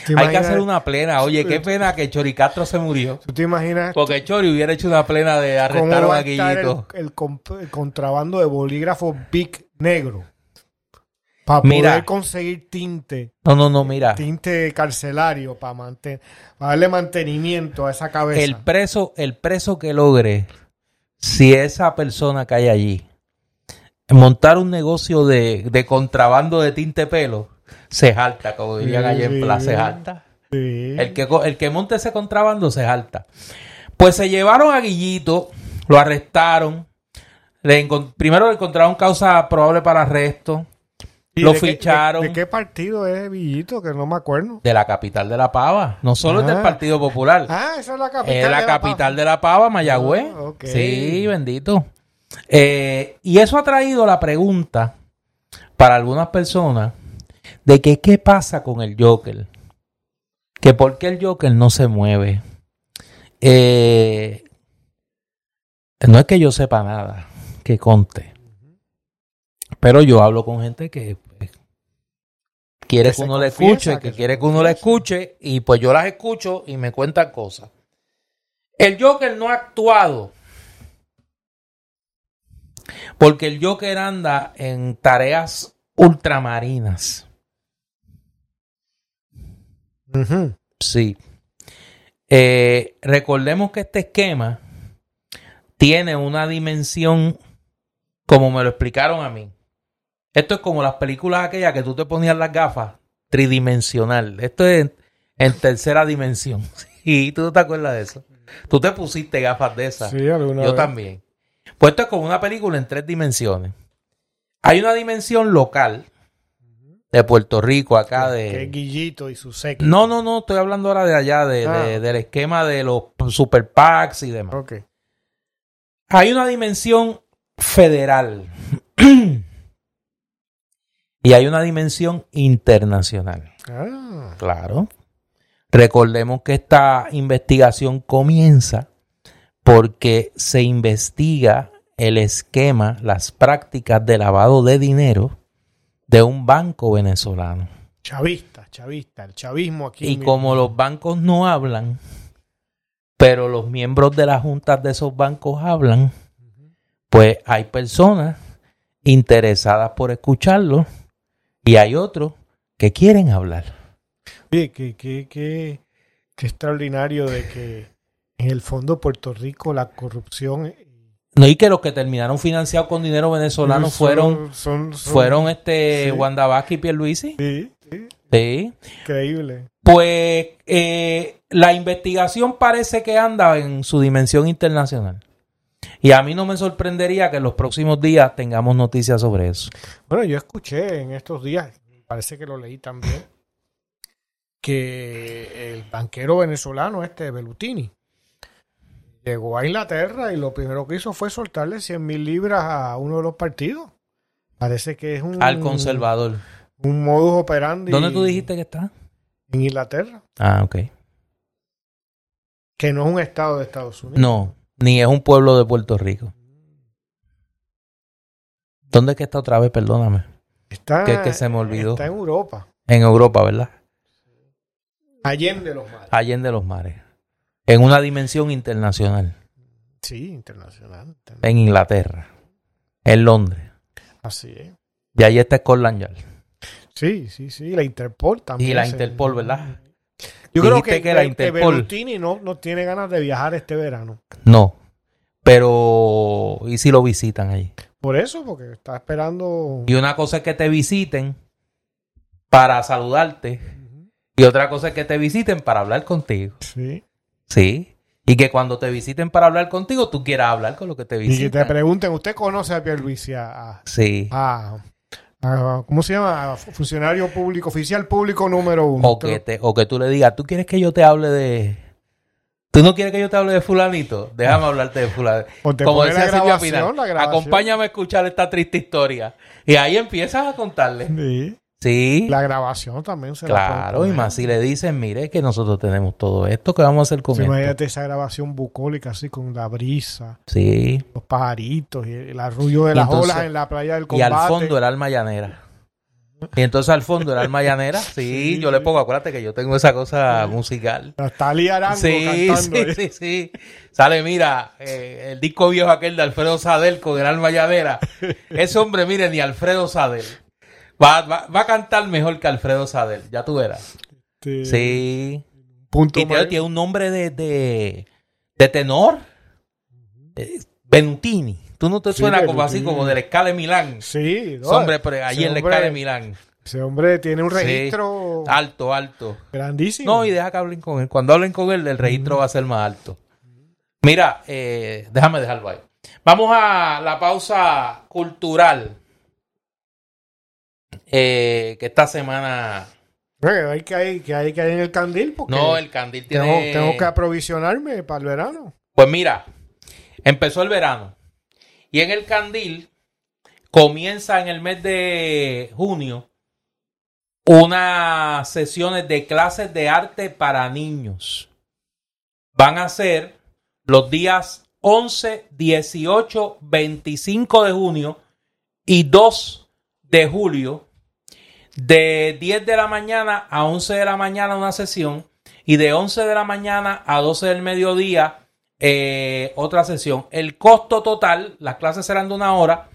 ¿Te Hay que hacer una plena. Oye, qué pena que Chori Castro se murió. ¿Tú te imaginas Porque Chori hubiera hecho una plena de arrestaron a a estar el, Guillito. el contrabando de bolígrafo Big negro? Para Mira. poder conseguir tinte, No, no, no, mira. tinte carcelario para mantener, para darle mantenimiento a esa cabeza. El preso, el preso que logre, si esa persona que hay allí, montar un negocio de, de contrabando de tinte pelo, se jalta, como dirían allá en Sí. Plaza, se jalta. Sí. El que, el que monte ese contrabando se jalta. Pues se llevaron a Guillito, lo arrestaron. Le primero le encontraron causa probable para arresto ¿Y lo de qué- ficharon. de, de qué partido es Villito? Que no me acuerdo. de la capital de la Pava. No solo es del Ah. Partido Popular. Ah, esa es la capital. es la de capital de la Pava, Mayagüez. Ah. Sí, bendito. Eh, y eso ha traído la pregunta para algunas personas de que qué pasa con el Joker. Que por qué el Joker no se mueve. Eh, no es que yo sepa nada, que conte. Pero yo hablo con gente que pues, quiere Que uno le escuche, que quiere que uno le escuche, y pues yo las escucho y me cuentan cosas. El Joker no ha actuado porque el Joker anda en tareas ultramarinas. Sí. Eh, recordemos que este esquema tiene una dimensión como me lo explicaron a mí. Esto es como las películas aquellas que tú te ponías las gafas tridimensional. Esto es en, tercera dimensión. [laughs] Y tú no te acuerdas de eso. Tú te pusiste gafas de esas. Sí, alguna Yo vez. también. Pues esto es como una película en tres dimensiones. Hay una dimensión local de Puerto Rico, acá Que es de... Guillito y su séquito. No, no, no, estoy hablando ahora de allá, de, Ah. de- del esquema de los super PACs y demás. Ok. Hay una dimensión federal [clears throat] y hay una dimensión internacional. Ah, Claro. Recordemos que esta investigación comienza porque se investiga el esquema, las prácticas de lavado de dinero de un banco venezolano. chavista, chavista. El chavismo aquí. Y como los bancos no hablan, pero los miembros de las juntas de esos bancos hablan, pues hay personas interesadas por escucharlo y hay otros que quieren hablar. Oye, qué, qué, qué, qué extraordinario de que en el fondo Puerto Rico la corrupción No, y que los que terminaron financiados con dinero venezolano son- fueron, son, son- fueron este sí. Wanda Vázquez y Pierluisi. Sí, sí, Sí. increíble. Pues eh, la investigación parece que anda en su dimensión internacional. Y a mí no me sorprendería que en los próximos días tengamos noticias sobre eso. Bueno, yo escuché en estos días, parece que lo leí también, que el banquero venezolano este Belutini llegó a Inglaterra y lo primero que hizo fue soltarle 100 mil libras a uno de los partidos. Parece que es un, Al conservador. un modus operandi. ¿Dónde tú dijiste que está? En Inglaterra, Ah, ok. que no es un estado de Estados Unidos. No, ni es un pueblo de Puerto Rico. ¿Dónde es que está otra vez? Perdóname. Está, Que- que se me olvidó. Está en Europa. En Europa, ¿verdad? Allende los mares. Allende los mares. En una dimensión internacional. Sí, internacional. En Inglaterra. En Londres. Así es. Y ahí está Scotland Yard. Sí, sí, sí. La Interpol también. Y la Interpol, ¿verdad? Yo creo que, que la que Interpol- Berlusconi no, no tiene ganas de viajar este verano. No. Pero, ¿y si lo visitan ahí? Por eso, porque está esperando. Y una cosa es que te visiten para saludarte. Y otra cosa es que te visiten para hablar contigo. Sí. Sí. Y que cuando te visiten para hablar contigo, tú quieras hablar con lo que te Y que te visitan. pregunten, ¿usted conoce a Pierluisi? A, a- Sí. a- a- ¿Cómo se llama? A funcionario público, oficial público número uno. O que, te, o que tú le digas, ¿tú quieres que yo te hable de... ¿Tú no quieres que yo te hable de fulanito? Déjame hablarte de fulanito. [laughs] Como pone la decía Silvia grabación, Pinal, la grabación. acompáñame a escuchar esta triste historia. Y ahí empiezas a contarle. Sí. Sí. La grabación también se la Claro, y más si le dicen, mire que nosotros tenemos todo esto, ¿qué vamos a hacer con Sí, esto? imagínate esa grabación bucólica así con la brisa, Sí. los pajaritos y el arrullo de Y las entonces- olas en la playa del Y combate. al fondo el alma llanera. Y entonces al fondo el alma llanera, sí, Sí. yo le pongo, acuérdate que yo tengo esa cosa musical. Está Arango Sí, cantando. sí, ¿eh? sí, sí. Sale, mira, eh, el disco viejo aquel de Alfredo Sadel con el alma llanera. [laughs] Ese hombre, mire, ni Alfredo Sadel. Va, va, va a cantar mejor que Alfredo Sadel, ya tú verás. Este, Sí. Punto Y tiene, un nombre de, de, de tenor. Eh, Benutini. Tú no te Sí, suena como así, como del Escala de Milán. Sí, hombre, pero allí en la Escala de Milán. Ese hombre tiene un Sí. registro Alto, alto. grandísimo. No, y deja que hablen con él. Cuando hablen con él, el registro va a ser más alto. Mira, eh, déjame dejarlo ahí. Vamos a la pausa cultural. Eh, que esta semana. Oye, hay que hay que hay que hay en el candil porque No, el candil tengo, tiene. tengo que aprovisionarme para el verano. Pues mira, empezó el verano. Y en el candil comienza en el mes de junio unas sesiones de clases de arte para niños. Van a ser los días 11, 18, 25 de junio y 2 de julio. De 10 de la mañana a 11 de la mañana una sesión y de 11 de la mañana a 12 del mediodía eh, otra sesión. El costo total, las clases serán de una hora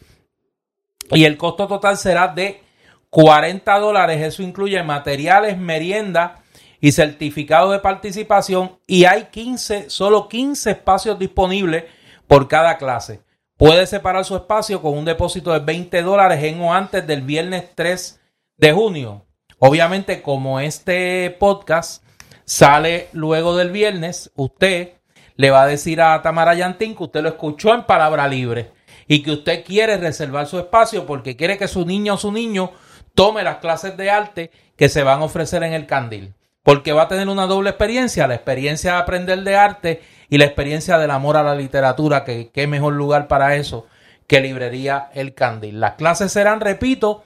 y el costo total será de 40 dólares. Eso incluye materiales, merienda y certificado de participación y hay 15, solo 15 espacios disponibles por cada clase. Puede separar su espacio con un depósito de 20 dólares en o antes del viernes 3 de junio. Obviamente, como este podcast sale luego del viernes, usted le va a decir a Tamara Yantín que usted lo escuchó en palabra libre y que usted quiere reservar su espacio porque quiere que su niña o su niño tome las clases de arte que se van a ofrecer en el candil. Porque va a tener una doble experiencia, la experiencia de aprender de arte y la experiencia del amor a la literatura, que qué mejor lugar para eso que librería El Candil. Las clases serán, repito,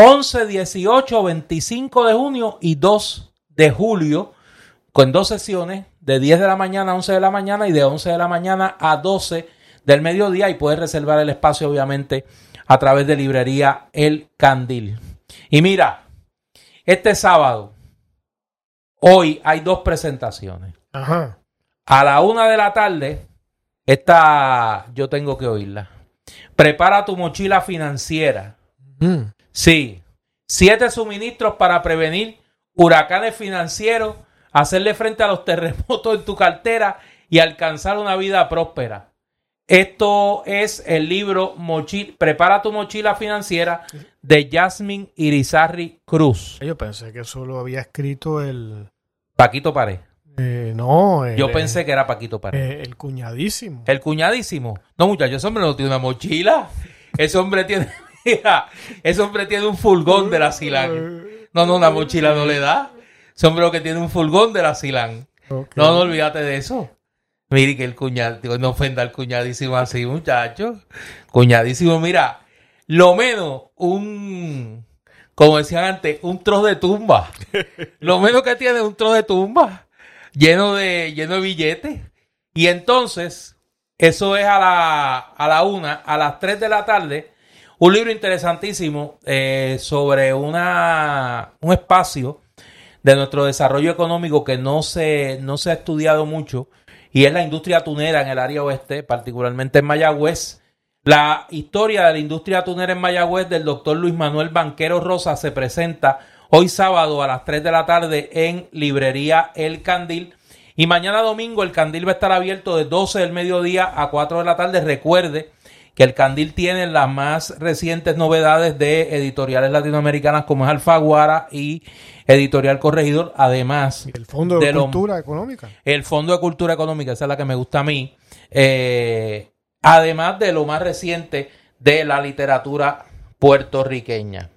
11, 18, 25 de junio y 2 de julio, con dos sesiones de 10 de la mañana a 11 de la mañana y de 11 de la mañana a 12 del mediodía y puedes reservar el espacio obviamente a través de librería El Candil. Y mira, este sábado, hoy hay dos presentaciones. Ajá. A la una de la tarde, esta yo tengo que oírla. Prepara tu mochila financiera. Mm. Sí, siete suministros para prevenir huracanes financieros, hacerle frente a los terremotos en tu cartera y alcanzar una vida próspera. Esto es el libro Mochil Prepara tu mochila financiera de Jasmine Irizarry Cruz. Yo pensé que eso lo había escrito el Paquito Pared. eh, no, el, Yo pensé que era Paquito Pared. eh, el cuñadísimo. El cuñadísimo. No, muchachos, ese hombre no tiene una mochila. Ese hombre tiene, ese hombre tiene un furgón de la Silán. No, no, una mochila no le da. Ese hombre lo que tiene un furgón de la Silán. Ok. No, no olvídate de eso. Mire que el cuñado, digo, no ofenda al cuñadísimo así, muchacho. Cuñadísimo, mira, lo menos un, como decían antes, un trozo de tumba. [laughs] lo menos que tiene es un trozo de tumba lleno de, lleno de billetes. Y entonces, eso es a la, a la una, a las tres de la tarde, un libro interesantísimo eh, sobre una, un espacio de nuestro desarrollo económico que no se, no se ha estudiado mucho y es la industria tunera en el área oeste, particularmente en Mayagüez. La historia de la industria tunera en Mayagüez del doctor Luis Manuel Banquero Rosa se presenta hoy sábado a las 3 de la tarde en librería El Candil. Y mañana domingo el Candil va a estar abierto de 12 del mediodía a 4 de la tarde. Recuerde que el Candil tiene las más recientes novedades de editoriales latinoamericanas como es Alfaguara y Editorial Corregidor. Además, El Fondo de, de lo- Cultura Económica. el Fondo de Cultura Económica, esa es la que me gusta a mí. Eh, además de lo más reciente de la literatura puertorriqueña.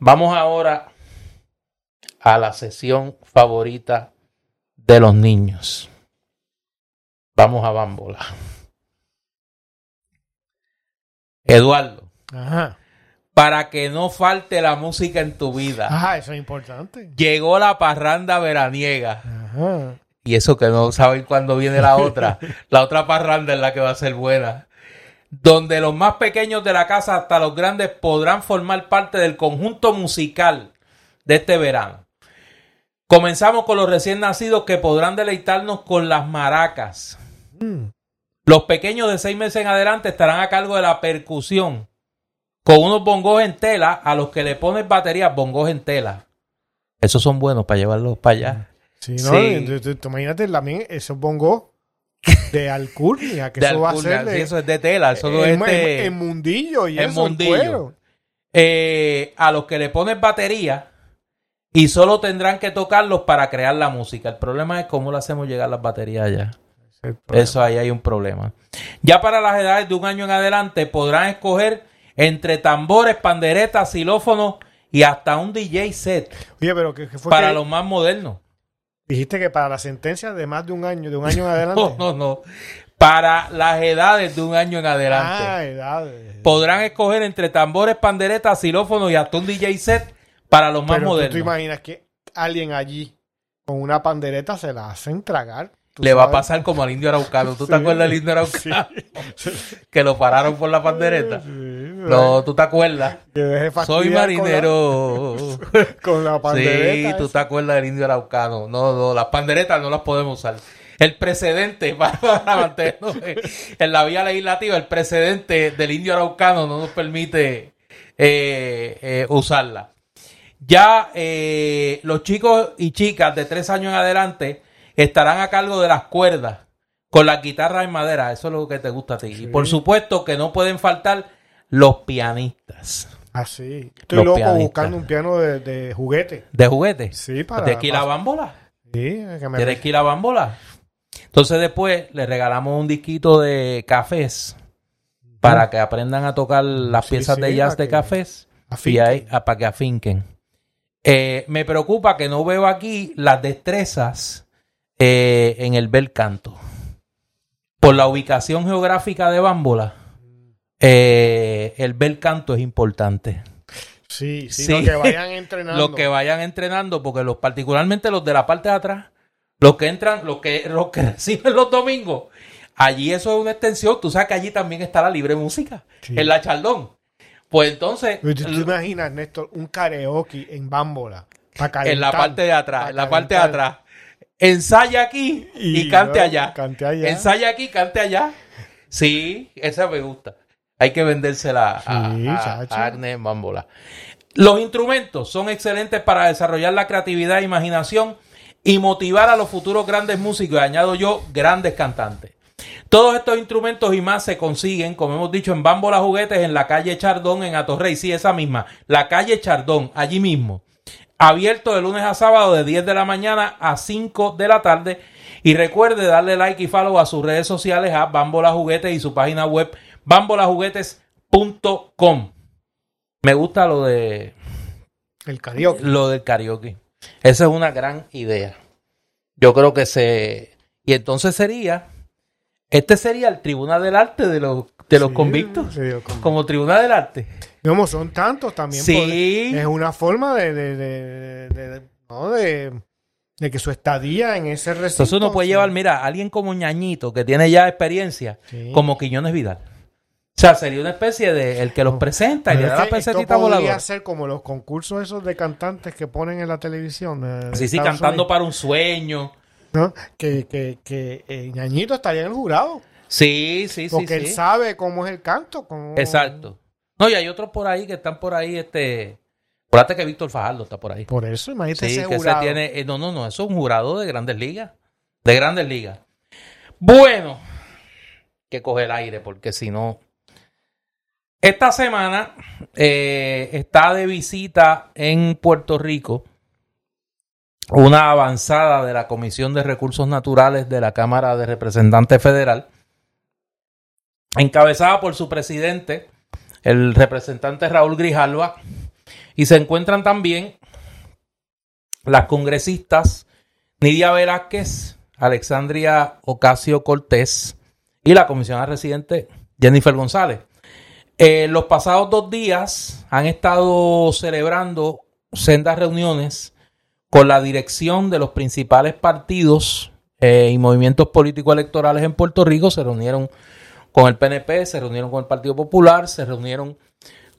Vamos ahora a la sesión favorita de los niños. Vamos a Bámbola. Eduardo, Ajá. para que no falte la música en tu vida. Ajá, eso es importante. Llegó la parranda veraniega. Ajá. Y eso que no saben cuándo viene la otra. [laughs] la otra parranda es la que va a ser buena. Donde los más pequeños de la casa hasta los grandes podrán formar parte del conjunto musical de este verano. Comenzamos con los recién nacidos que podrán deleitarnos con las maracas. Mm. Los pequeños de seis meses en adelante estarán a cargo de la percusión. Con unos bongos en tela, a los que le pones batería, bongos en tela. Esos son buenos para llevarlos para allá. Sí, ¿no? Sí. Tú- tú- tú imagínate también esos bongos de alcurnia, que De eso va a ser sí, de- eso es de tela, eso en, de- en- en mundillo y en eso, cuero. Eh, a los que le pones batería y solo tendrán que tocarlos para crear la música. El problema es cómo le hacemos llegar las baterías allá. Eso ahí hay un problema. Ya para las edades de un año en adelante podrán escoger entre tambores, panderetas, xilófonos y hasta un DJ set Oye, pero que fue para que los más modernos. dijiste que para la sentencia de más de un año, de un año en [laughs] adelante. No, no, no. Para las edades de un año en adelante. Ah, edades. Podrán escoger entre tambores, panderetas, xilófonos y hasta un DJ set para los más Pero tú te modernos. imaginas que alguien allí con una pandereta se la hacen tragar. Le va a pasar como al indio araucano. ¿Tú te acuerdas del indio araucano? Que lo pararon por la pandereta. Sí, No, ¿tú te acuerdas? que Soy fastidiar con la- marinero. [laughs] Con la, pandereta. Sí, tú te acuerdas del indio araucano. No, no, las panderetas no las podemos usar. El precedente [laughs] para mantenernos en la vía legislativa, el precedente del indio araucano no nos permite eh, eh, usarla. Ya eh, los chicos y chicas de tres años en adelante estarán a cargo de las cuerdas con las guitarras en madera. Eso es lo que te gusta a ti. Y por supuesto que no pueden faltar los pianistas Ah, sí. Estoy Los loco pianistas. buscando un piano de, de juguete. de juguete. Sí, para. ¿De aquí la para- bambola? Sí, que me- ¿Tienes que ir a bambola? Entonces después le regalamos un disquito de cafés para que aprendan a tocar las Sí, piezas sí, de jazz de cafés y ahí, ah, para que afinquen. Eh, me preocupa que no veo aquí las destrezas eh, en el bel canto. Por la ubicación geográfica de Bambola, eh, el bel canto es importante. Sí, sí, Sí. lo que vayan [laughs] entrenando. Los que vayan entrenando, porque los particularmente los de la parte de atrás, los que entran, los que, [laughs] los que reciben los domingos, allí eso es una extensión. Tú sabes que allí también está la libre música, Sí. en la Chaldón. Pues entonces, ¿Tú, tú imaginas, Néstor, un karaoke en bámbola? en la parte de atrás, en la parte de atrás, ensaya aquí y, cante allá. Cante allá. Ensaya aquí, cante allá. Sí, esa me gusta. Hay que vendérsela a, Sí, a- a Agnes. Los instrumentos son excelentes para desarrollar la creatividad e imaginación y motivar a los futuros grandes músicos, y añado yo, grandes cantantes. Todos estos instrumentos y más se consiguen, como hemos dicho, en Bambola Juguetes, en la calle Chardón, en Atorrey. Sí, esa misma. La calle Chardón, allí mismo. Abierto de lunes a sábado de 10 de la mañana a 5 de la tarde. Y recuerde darle like y follow a sus redes sociales a Bambola Juguetes y su página web bambolajuguetes.com. Me gusta lo de El karaoke. lo del karaoke. Esa es una gran idea. Yo creo que se. Y entonces sería. Este sería el tribunal del arte de los, de los Sí, convictos. sí. Como tribunal del arte. Como son tantos también. Sí. es una forma de, de, de, de- ¿no? de, de que su estadía en ese recinto. Entonces uno puede llevar, mira, a alguien como Ñañito, que tiene ya experiencia, Sí. como Quiñones Vidal. O sea, sería una especie de el que los presenta y Pero le da la pesetita podría voladora. ser como los concursos esos de cantantes que ponen en la televisión. eh, de Sí, sí, Estados cantando Unidos, para un sueño. ¿No? Que, que, que eh, Ñañito estaría en el jurado. Sí, sí, sí. Porque él sí. sabe cómo es el canto. cómo- Exacto. No, y hay otros por ahí que están por ahí, este. Acuérdate que Víctor Fajardo está por ahí. Por eso, imagínate Sí, ese que jurado. tiene. eh, no, no, no, eso es un jurado de grandes ligas. De grandes ligas. Bueno, que coge el aire, porque si no. Esta semana eh, está de visita en Puerto Rico una avanzada de la Comisión de Recursos Naturales de la Cámara de Representantes Federal, encabezada por su presidente, el representante Raúl Grijalva, y se encuentran también las congresistas Nidia Velázquez, Alexandria Ocasio Cortés y la comisionada residente Jennifer González. Eh, los pasados dos días han estado celebrando sendas reuniones con la dirección de los principales partidos eh, y movimientos políticos electorales en Puerto Rico. Se reunieron con el PNP, se reunieron con el Partido Popular, se reunieron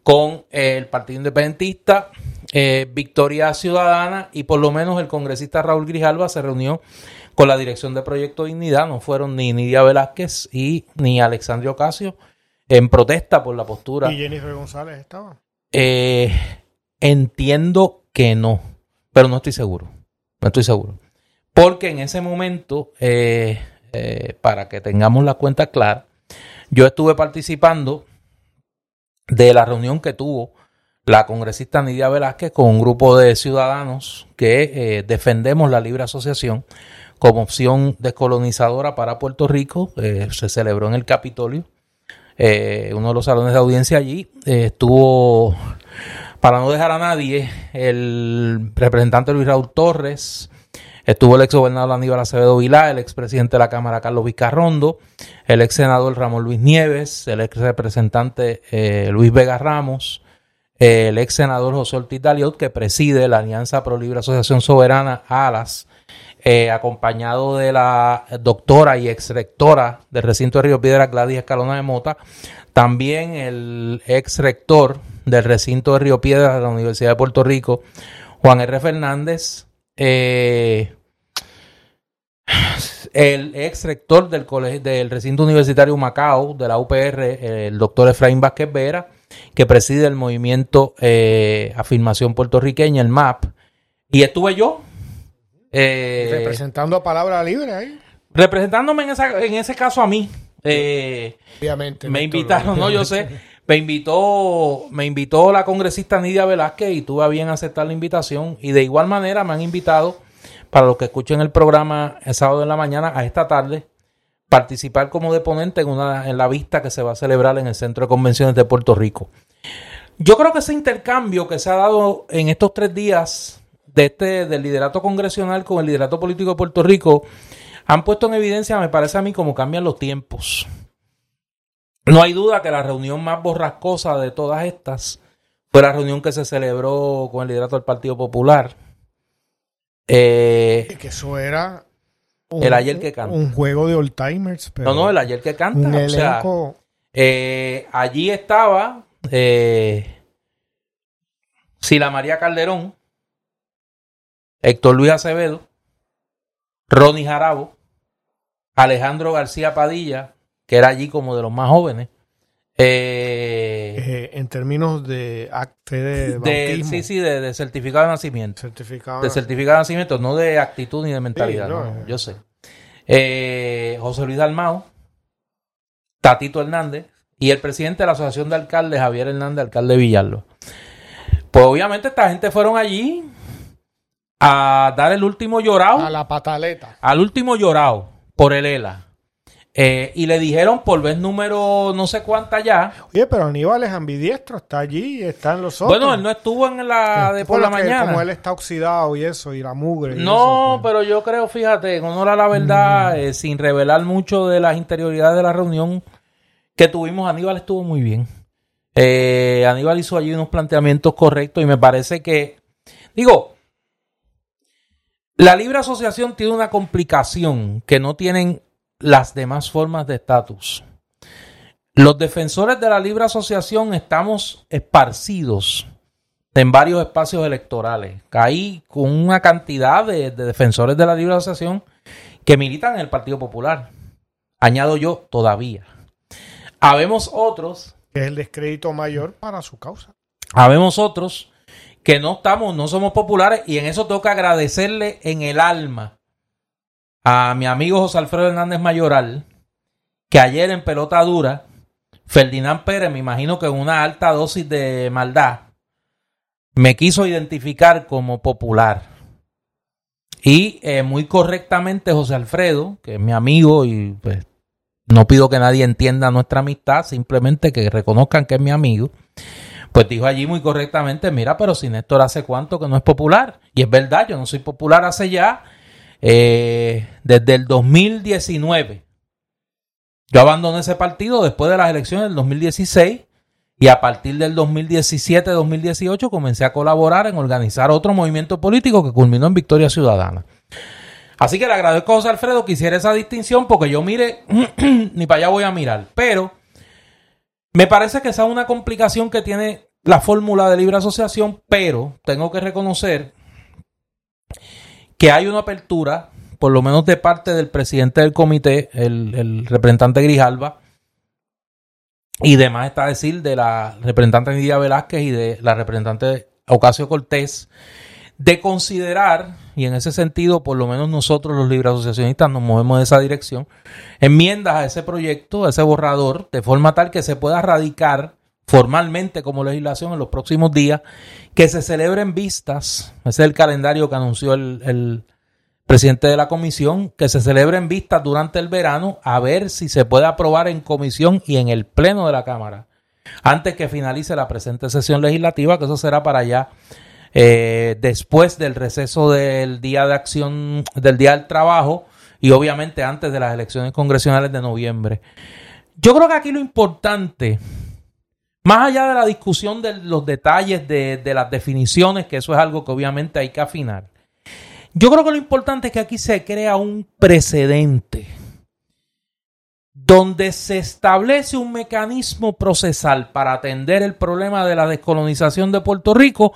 con eh, el Partido Independentista, eh, Victoria Ciudadana y por lo menos el congresista Raúl Grijalva se reunió con la dirección de Proyecto Dignidad. No fueron ni Nidia Velázquez y ni Alexandria Ocasio en protesta por la postura. ¿Y Jennifer González estaba? Eh, entiendo que no, pero no estoy seguro. No estoy seguro. Porque en ese momento, eh, eh, para que tengamos la cuenta clara, yo estuve participando de la reunión que tuvo la congresista Nidia Velázquez con un grupo de ciudadanos que eh, defendemos la libre asociación como opción descolonizadora para Puerto Rico. Se celebró en el Capitolio, uno de los salones de audiencia allí. Estuvo, para no dejar a nadie, el representante Luis Raúl Torres, Estuvo el ex gobernador Aníbal Acevedo Vilá, el ex presidente de la Cámara Carlos Vizcarrondo, el ex senador Ramón Luis Nieves, el ex representante eh, Luis Vega Ramos, el ex senador José Ortiz Daliot, que preside la Alianza Pro Libre Asociación Soberana, ALAS, eh, acompañado de la doctora y ex rectora del recinto de Río Piedra, Gladys Escalona de Mota, también el ex rector del recinto de Río Piedra de la Universidad de Puerto Rico, Juan R. Fernández, eh, el ex rector del, colegio, del recinto universitario Macao, de la UPR, el doctor Efraín Vázquez Vera, que preside el movimiento eh, Afirmación Puertorriqueña, el MAP. Y estuve yo. eh, Representando a Palabra Libre ahí. representándome en, esa- en ese caso a mí. Eh, Obviamente. me invitaron, no, yo sé. [laughs] Me invitó, me invitó la congresista Nidia Velázquez y tuve a bien aceptar la invitación. Y de igual manera me han invitado, para los que escuchen el programa el sábado en la mañana, a esta tarde, participar como deponente en, una, en la vista que se va a celebrar en el Centro de Convenciones de Puerto Rico. Yo creo que ese intercambio que se ha dado en estos tres días de este, del liderato congresional con el liderato político de Puerto Rico han puesto en evidencia, me parece a mí, cómo cambian los tiempos. No hay duda que la reunión más borrascosa de todas estas fue la reunión que se celebró con el liderato del Partido Popular. Eh, Que eso era. un- El ayer que canta. Un juego de old timers. Pero no, no, el ayer que canta. Un o sea, eh, allí estaba eh, Sila María Calderón, Héctor Luis Acevedo, Ronnie Jarabo, Alejandro García Padilla, que era allí como de los más jóvenes. eh, eh, en términos de acte de de, bautismo, sí, sí, de, de certificado de nacimiento. certificado. De certificado de nacimiento, no de actitud ni de mentalidad, Sí, no, no, eh. yo sé. Eh, José Luis Dalmao, Tatito Hernández y el presidente de la Asociación de Alcaldes, Javier Hernández, alcalde de Villalba. Pues obviamente esta gente fueron allí a dar el último llorado, a la pataleta. al último llorado por el ELA. Eh, y le dijeron por vez número no sé cuánta ya. Oye, pero Aníbal es ambidiestro, está allí y están los otros. Bueno, él no estuvo en la de por la mañana. Como él está oxidado y eso, y la mugre. y No, eso, pues. pero yo creo, fíjate, en honor a la verdad, Mm. eh, sin revelar mucho de las interioridades de la reunión que tuvimos, Aníbal estuvo muy bien. Eh, Aníbal hizo allí unos planteamientos correctos y me parece que, digo, la libre asociación tiene una complicación que no tienen las demás formas de estatus. Los defensores de la libre asociación estamos esparcidos en varios espacios electorales. Ahí con una cantidad de, de defensores de la libre asociación que militan en el Partido Popular. Añado yo todavía. Habemos otros, que es el descrédito mayor para su causa. habemos otros que no estamos, no somos populares y en eso que agradecerle en el alma a mi amigo José Alfredo Hernández Mayoral que ayer en pelota dura Ferdinand Pérez, me imagino que una alta dosis de maldad, me quiso identificar como popular. Y eh, muy correctamente José Alfredo, que es mi amigo y pues no pido que nadie entienda nuestra amistad, simplemente que reconozcan que es mi amigo, pues dijo allí muy correctamente, mira, pero si Néstor hace cuánto que no es popular. Y es verdad, yo no soy popular hace ya eh, desde el 2019. Yo abandoné ese partido después de las elecciones del 2016 y a partir del 2017-2018 comencé a colaborar en organizar otro movimiento político que culminó en Victoria Ciudadana. Así que le agradezco a José Alfredo que hiciera esa distinción porque yo mire, [clears throat] ni para allá voy a mirar. Pero me parece que esa es una complicación que tiene la fórmula de libre asociación, pero tengo que reconocer que hay una apertura, por lo menos de parte del presidente del comité, el, representante Grijalba, y demás está decir de la representante Nidia Velázquez y de la representante Ocasio Cortés, de considerar, y en ese sentido, por lo menos nosotros los libres asociacionistas nos movemos en esa dirección, enmiendas a ese proyecto, a ese borrador, de forma tal que se pueda radicar formalmente como legislación en los próximos días, que se celebren vistas, ese es el calendario que anunció el, presidente de la comisión, que se celebren vistas durante el verano a ver si se puede aprobar en comisión y en el pleno de la Cámara antes que finalice la presente sesión legislativa, que eso será para allá eh, después del receso del día de acción, del día del trabajo y obviamente antes de las elecciones congresionales de noviembre. Yo creo que aquí lo importante, más allá de la discusión de los detalles de, las definiciones, que eso es algo que obviamente hay que afinar, yo creo que lo importante es que aquí se crea un precedente donde se establece un mecanismo procesal para atender el problema de la descolonización de Puerto Rico,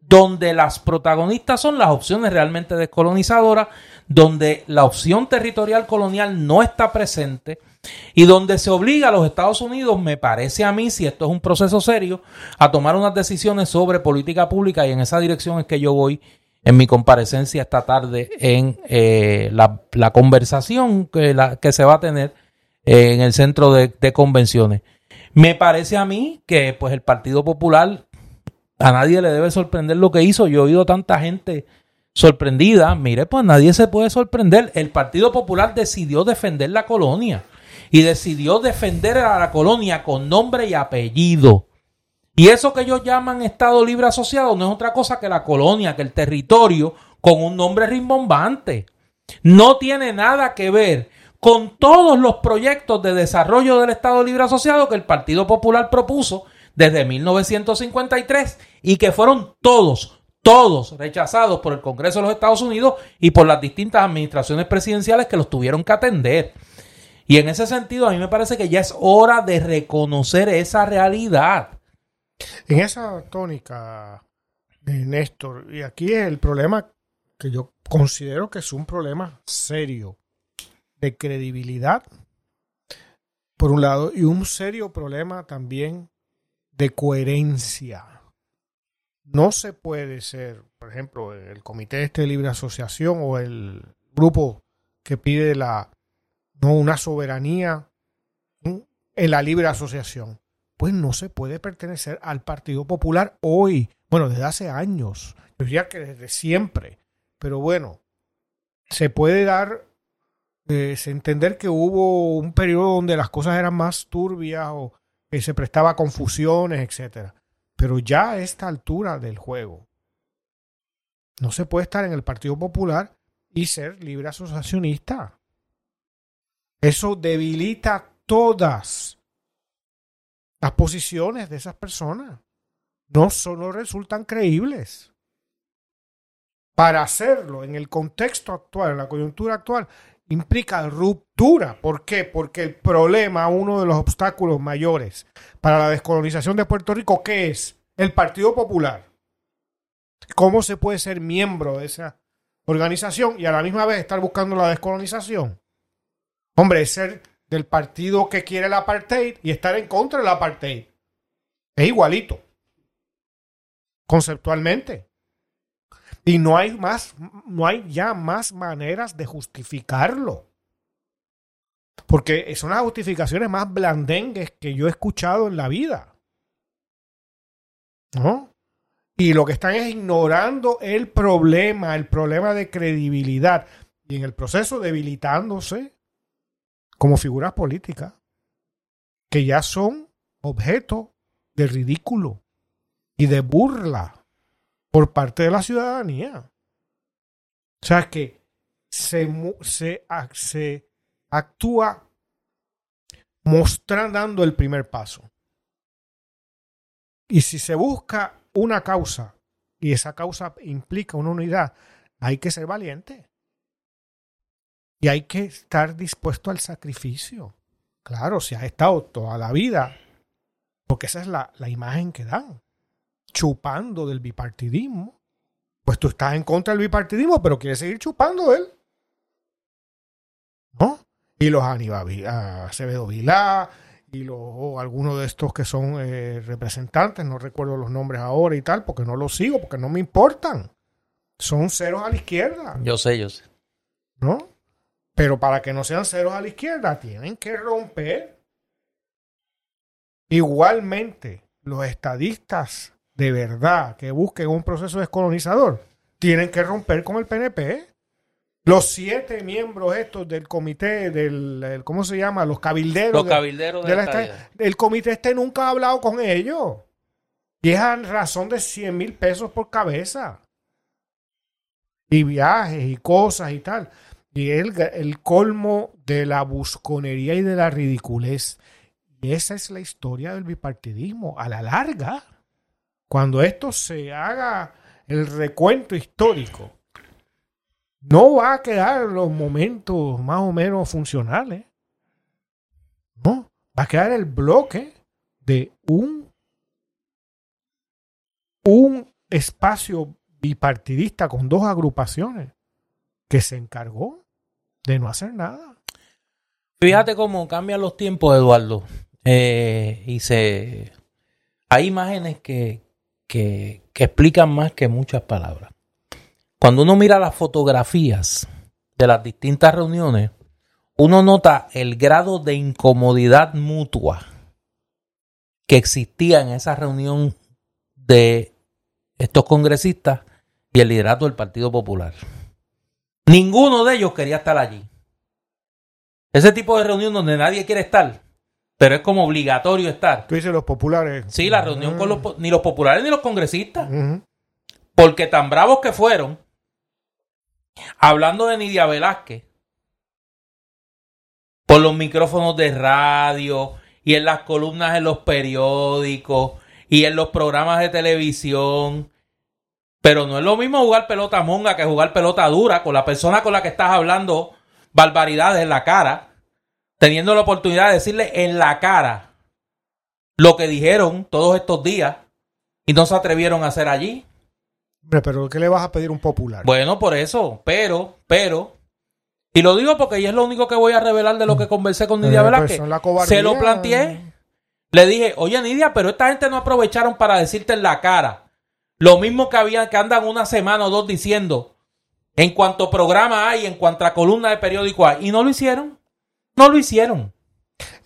donde las protagonistas son las opciones realmente descolonizadoras, donde la opción territorial colonial no está presente y donde se obliga a los Estados Unidos, me parece a mí, si esto es un proceso serio, a tomar unas decisiones sobre política pública y en esa dirección es que yo voy en mi comparecencia esta tarde en eh, la, conversación que, la, que se va a tener eh, en el centro de, de, convenciones. Me parece a mí que pues el Partido Popular a nadie le debe sorprender lo que hizo. Yo he oído tanta gente sorprendida. Mire, pues nadie se puede sorprender. El Partido Popular decidió defender la colonia y decidió defender a la colonia con nombre y apellido. Y eso que ellos llaman Estado Libre Asociado no es otra cosa que la colonia, que el territorio con un nombre rimbombante. No tiene nada que ver con todos los proyectos de desarrollo del Estado Libre Asociado que el Partido Popular propuso desde 1953 y que fueron todos, todos rechazados por el Congreso de los Estados Unidos y por las distintas administraciones presidenciales que los tuvieron que atender. Y en ese sentido, a mí me parece que ya es hora de reconocer esa realidad. En esa tónica, Néstor, y aquí es el problema que yo considero que es un problema serio de credibilidad, por un lado, y un serio problema también de coherencia. No se puede ser, por ejemplo, el Comité este de Libre Asociación o el grupo que pide la no una soberanía en la libre asociación pues no se puede pertenecer al Partido Popular hoy. Bueno, desde hace años. Yo diría que desde siempre. Pero bueno, se puede dar, eh, entender que hubo un periodo donde las cosas eran más turbias o que se prestaba confusiones, etcétera. Pero ya a esta altura del juego, no se puede estar en el Partido Popular y ser libre asociacionista. Eso debilita todas las posiciones de esas personas no, solo resultan creíbles. Para hacerlo en el contexto actual, en la coyuntura actual, implica ruptura. ¿Por qué? Porque el problema, uno de los obstáculos mayores para la descolonización de Puerto Rico, ¿qué es? El Partido Popular. ¿Cómo se puede ser miembro de esa organización y a la misma vez estar buscando la descolonización? Hombre, es ser del partido que quiere el apartheid y estar en contra del apartheid. Es igualito. Conceptualmente. Y no hay más, no hay ya más maneras de justificarlo. Porque son las justificaciones más blandengues que yo he escuchado en la vida. ¿No? Y lo que están es ignorando el problema, el problema de credibilidad. Y en el proceso debilitándose como figuras políticas que ya son objeto de ridículo y de burla por parte de la ciudadanía. O sea que se, se, se actúa mostrando el primer paso. Y si se busca una causa y esa causa implica una unidad, hay que ser valiente. Y hay que estar dispuesto al sacrificio. Claro, si has estado toda la vida, porque esa es la, la imagen que dan, chupando del bipartidismo, pues tú estás en contra del bipartidismo, pero quieres seguir chupando él. ¿No? Y los Aníbal Acevedo Vilá, y los, algunos de estos que son eh, representantes, no recuerdo los nombres ahora y tal, porque no los sigo, porque no me importan. Son ceros a la izquierda. Yo sé, yo sé. ¿No? Pero para que no sean ceros a la izquierda, tienen que romper. Igualmente, los estadistas de verdad que busquen un proceso descolonizador tienen que romper con el PNP. Los siete miembros estos del comité, del, ¿cómo se llama? Los cabilderos. Los cabilderos de, la El comité este nunca ha hablado con ellos. Y es a razón de 100 mil pesos por cabeza. Y viajes y cosas y tal. Y el, el colmo de la busconería y de la ridiculez. Y esa es la historia del bipartidismo. A la larga, cuando esto se haga el recuento histórico, no va a quedar los momentos más o menos funcionales. No, va a quedar el bloque de un, un espacio bipartidista con dos agrupaciones que se encargó de no hacer nada. Fíjate cómo cambian los tiempos, Eduardo. Eh, y se hay imágenes que, que, que explican más que muchas palabras. Cuando uno mira las fotografías de las distintas reuniones, uno nota el grado de incomodidad mutua que existía en esa reunión de estos congresistas y el liderato del Partido Popular. Ninguno de ellos quería estar allí. Ese tipo de reunión donde nadie quiere estar, pero es como obligatorio estar. Tú dices los populares. Sí, la reunión con los ni los populares ni los congresistas. Porque tan bravos que fueron, hablando de Nidia Velázquez, por los micrófonos de radio y en las columnas en los periódicos y en los programas de televisión. Pero no es lo mismo jugar pelota monga que jugar pelota dura con la persona con la que estás hablando barbaridades en la cara, teniendo la oportunidad de decirle en la cara lo que dijeron todos estos días y no se atrevieron a hacer allí pero ¿qué le vas a pedir un popular? Bueno, por eso, pero, pero, y lo digo porque es lo único que voy a revelar de lo que conversé con Nidia eh, pues, Velázquez. Se lo planteé. Le dije, oye Nidia, pero esta gente no aprovecharon para decirte en la cara. Lo mismo que habían, que andan una semana o dos diciendo en cuanto programa hay, en cuanto a columna de periódico hay. Y no lo hicieron. No lo hicieron.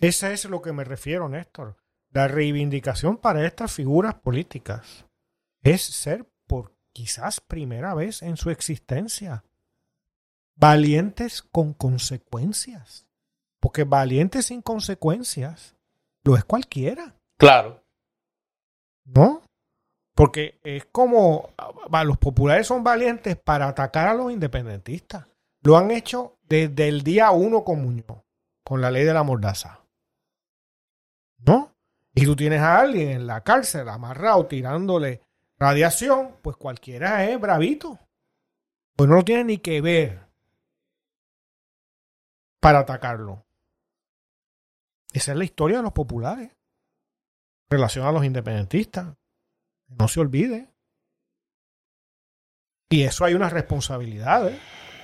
Ese es lo que me refiero, Néstor. La reivindicación para estas figuras políticas es ser quizás primera vez en su existencia. Valientes con consecuencias. Porque valientes sin consecuencias lo es cualquiera. Claro. ¿No? Porque es como los populares son valientes para atacar a los independentistas. Lo han hecho desde el día uno con Muñoz, con la ley de la mordaza. ¿No? Y tú tienes a alguien en la cárcel amarrado tirándole Radiación, pues cualquiera es bravito. Pues no lo tiene ni que ver para atacarlo. Esa es la historia de los populares. Relación a los independentistas. No se olvide. Y eso hay unas responsabilidades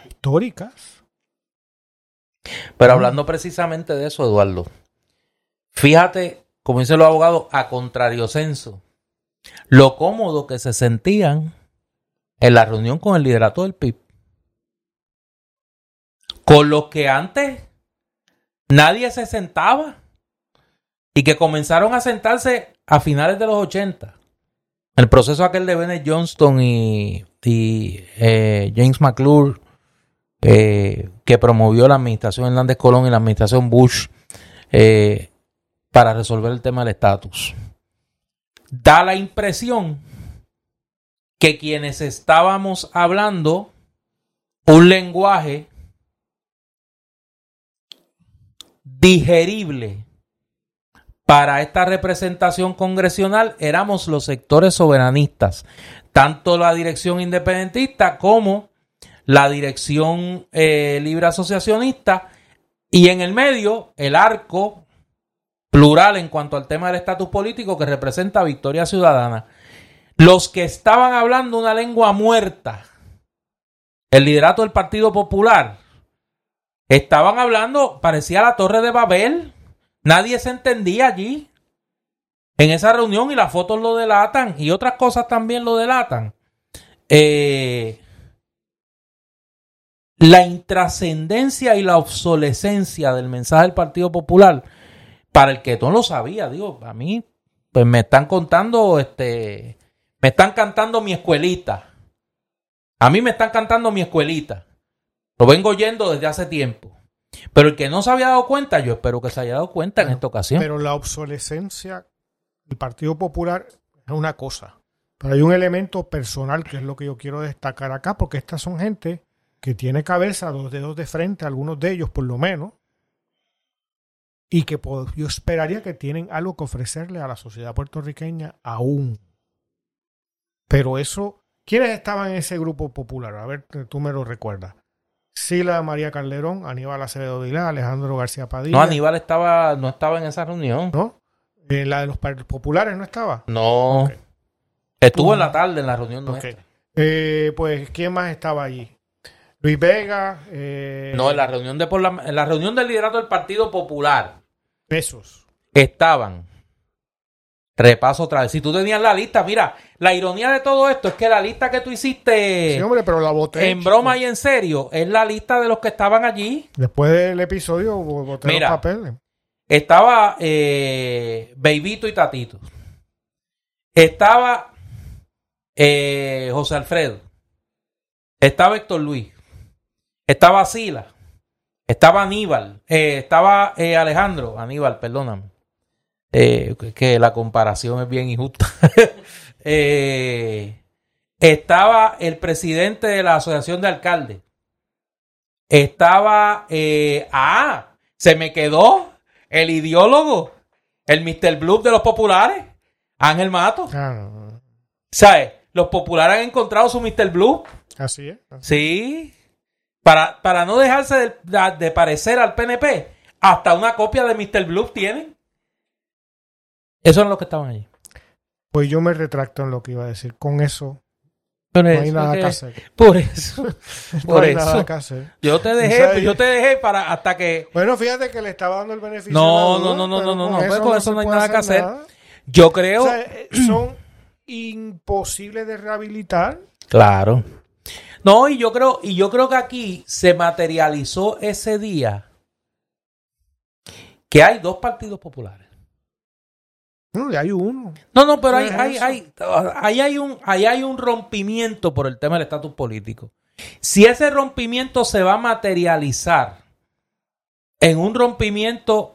históricas. Pero hablando precisamente de eso, Eduardo, fíjate, como dicen los abogados, a contrario censo lo cómodo que se sentían en la reunión con el liderato del PIB. Con los que antes nadie se sentaba y que comenzaron a sentarse a finales de los 80. El proceso aquel de Bennett Johnston y, eh, James McClure, eh, que promovió la administración Hernández Colón y la administración Bush eh, para resolver el tema del estatus. Da la impresión que quienes estábamos hablando un lenguaje digerible para esta representación congresional éramos los sectores soberanistas, tanto la dirección independentista como la dirección eh, libre asociacionista y en el medio el arco plural en cuanto al tema del estatus político que representa Victoria Ciudadana. Los que estaban hablando una lengua muerta, el liderato del Partido Popular, estaban hablando, parecía la Torre de Babel. Nadie se entendía allí. En esa reunión y las fotos lo delatan y otras cosas también lo delatan. Eh, la intrascendencia y la obsolescencia del mensaje del Partido Popular, para el que no lo sabía, digo, a mí, pues me están contando, este, me están cantando mi escuelita. A mí me están cantando mi escuelita. Lo vengo oyendo desde hace tiempo. Pero el que no se había dado cuenta, yo espero que se haya dado cuenta en esta ocasión. Pero la obsolescencia del Partido Popular es una cosa. Pero hay un elemento personal que es lo que yo quiero destacar acá, porque estas son gente que tiene cabeza, dos dedos de frente, algunos de ellos por lo menos, y que yo esperaría que tienen algo que ofrecerle a la sociedad puertorriqueña aún. Pero eso, ¿quiénes estaban en ese grupo popular? A ver, tú me lo recuerdas. Sila María Calderón, Aníbal Acevedo Vilá, Alejandro García Padilla. No, Aníbal estaba, no estaba en esa reunión. ¿No? ¿En la de los populares no estaba? No. Estuvo en la tarde en la reunión nuestra. Eh, pues, ¿quién más estaba allí? Luis Vega. Eh... No, en la reunión de por la, en la reunión del liderato del Partido Popular. Esos. Estaban. Repaso otra vez. Si tú tenías la lista, mira, la ironía de todo esto es que la lista que tú hiciste sí, hombre, pero la voté, en broma y en serio es la lista de los que estaban allí. Después del episodio voté mira, los papeles. Estaba eh, Beibito y Tatito. Estaba eh, José Alfredo. Estaba Héctor Luis. Estaba Sila. Estaba Aníbal. Eh, estaba eh, Alejandro. Aníbal, perdóname. Eh, que la comparación es bien injusta. [laughs] estaba el presidente de la Asociación de Alcaldes. Estaba. ah, se me quedó el ideólogo. El Mr. Blue de los populares. Ángel Mato. Ah, ¿Sabes? Los populares han encontrado su Mr. Blue. Así es. Sí. Para, para no dejarse de, parecer al PNP, hasta una copia de Mr. Blue tienen. Eso es lo que estaban allí. Pues yo me retracto en lo que iba a decir. Con eso no hay nada que, hacer. Por eso. [laughs] por eso. Nada que hacer. Yo te dejé, yo te dejé para hasta que. Bueno, fíjate que le estaba dando el beneficio. No, no, no, no, no, no, no, pues con eso no hay nada que hacer. Yo creo. O eh, son imposibles de rehabilitar. Claro. No, y yo creo, y yo creo que aquí se materializó ese día que hay dos partidos populares. No, hay uno. No, no, pero hay, hay, hay, ahí hay un, ahí hay un rompimiento por el tema del estatus político. Si ese rompimiento se va a materializar en un rompimiento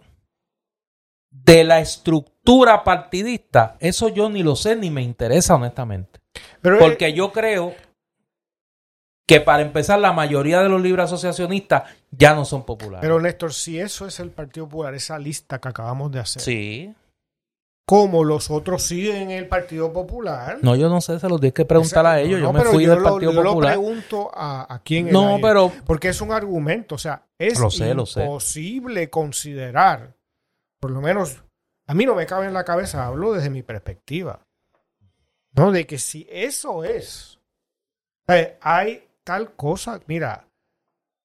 de la estructura partidista, eso yo ni lo sé ni me interesa honestamente. Pero, Porque eh, yo creo que para empezar la mayoría de los libros asociacionistas ya no son populares. Pero Néstor, si eso es el Partido Popular, esa lista que acabamos de hacer. Sí. Como los otros siguen en el Partido Popular. No, yo no sé, se los tienes que preguntar a ellos. yo me fui del Partido Popular. Yo lo pregunto a, a quién No, pero. Porque es un argumento. O sea, es imposible considerar, por lo menos, a mí no me cabe en la cabeza, hablo desde mi perspectiva. ¿No? De que si eso es. Eh, hay tal cosa. Mira,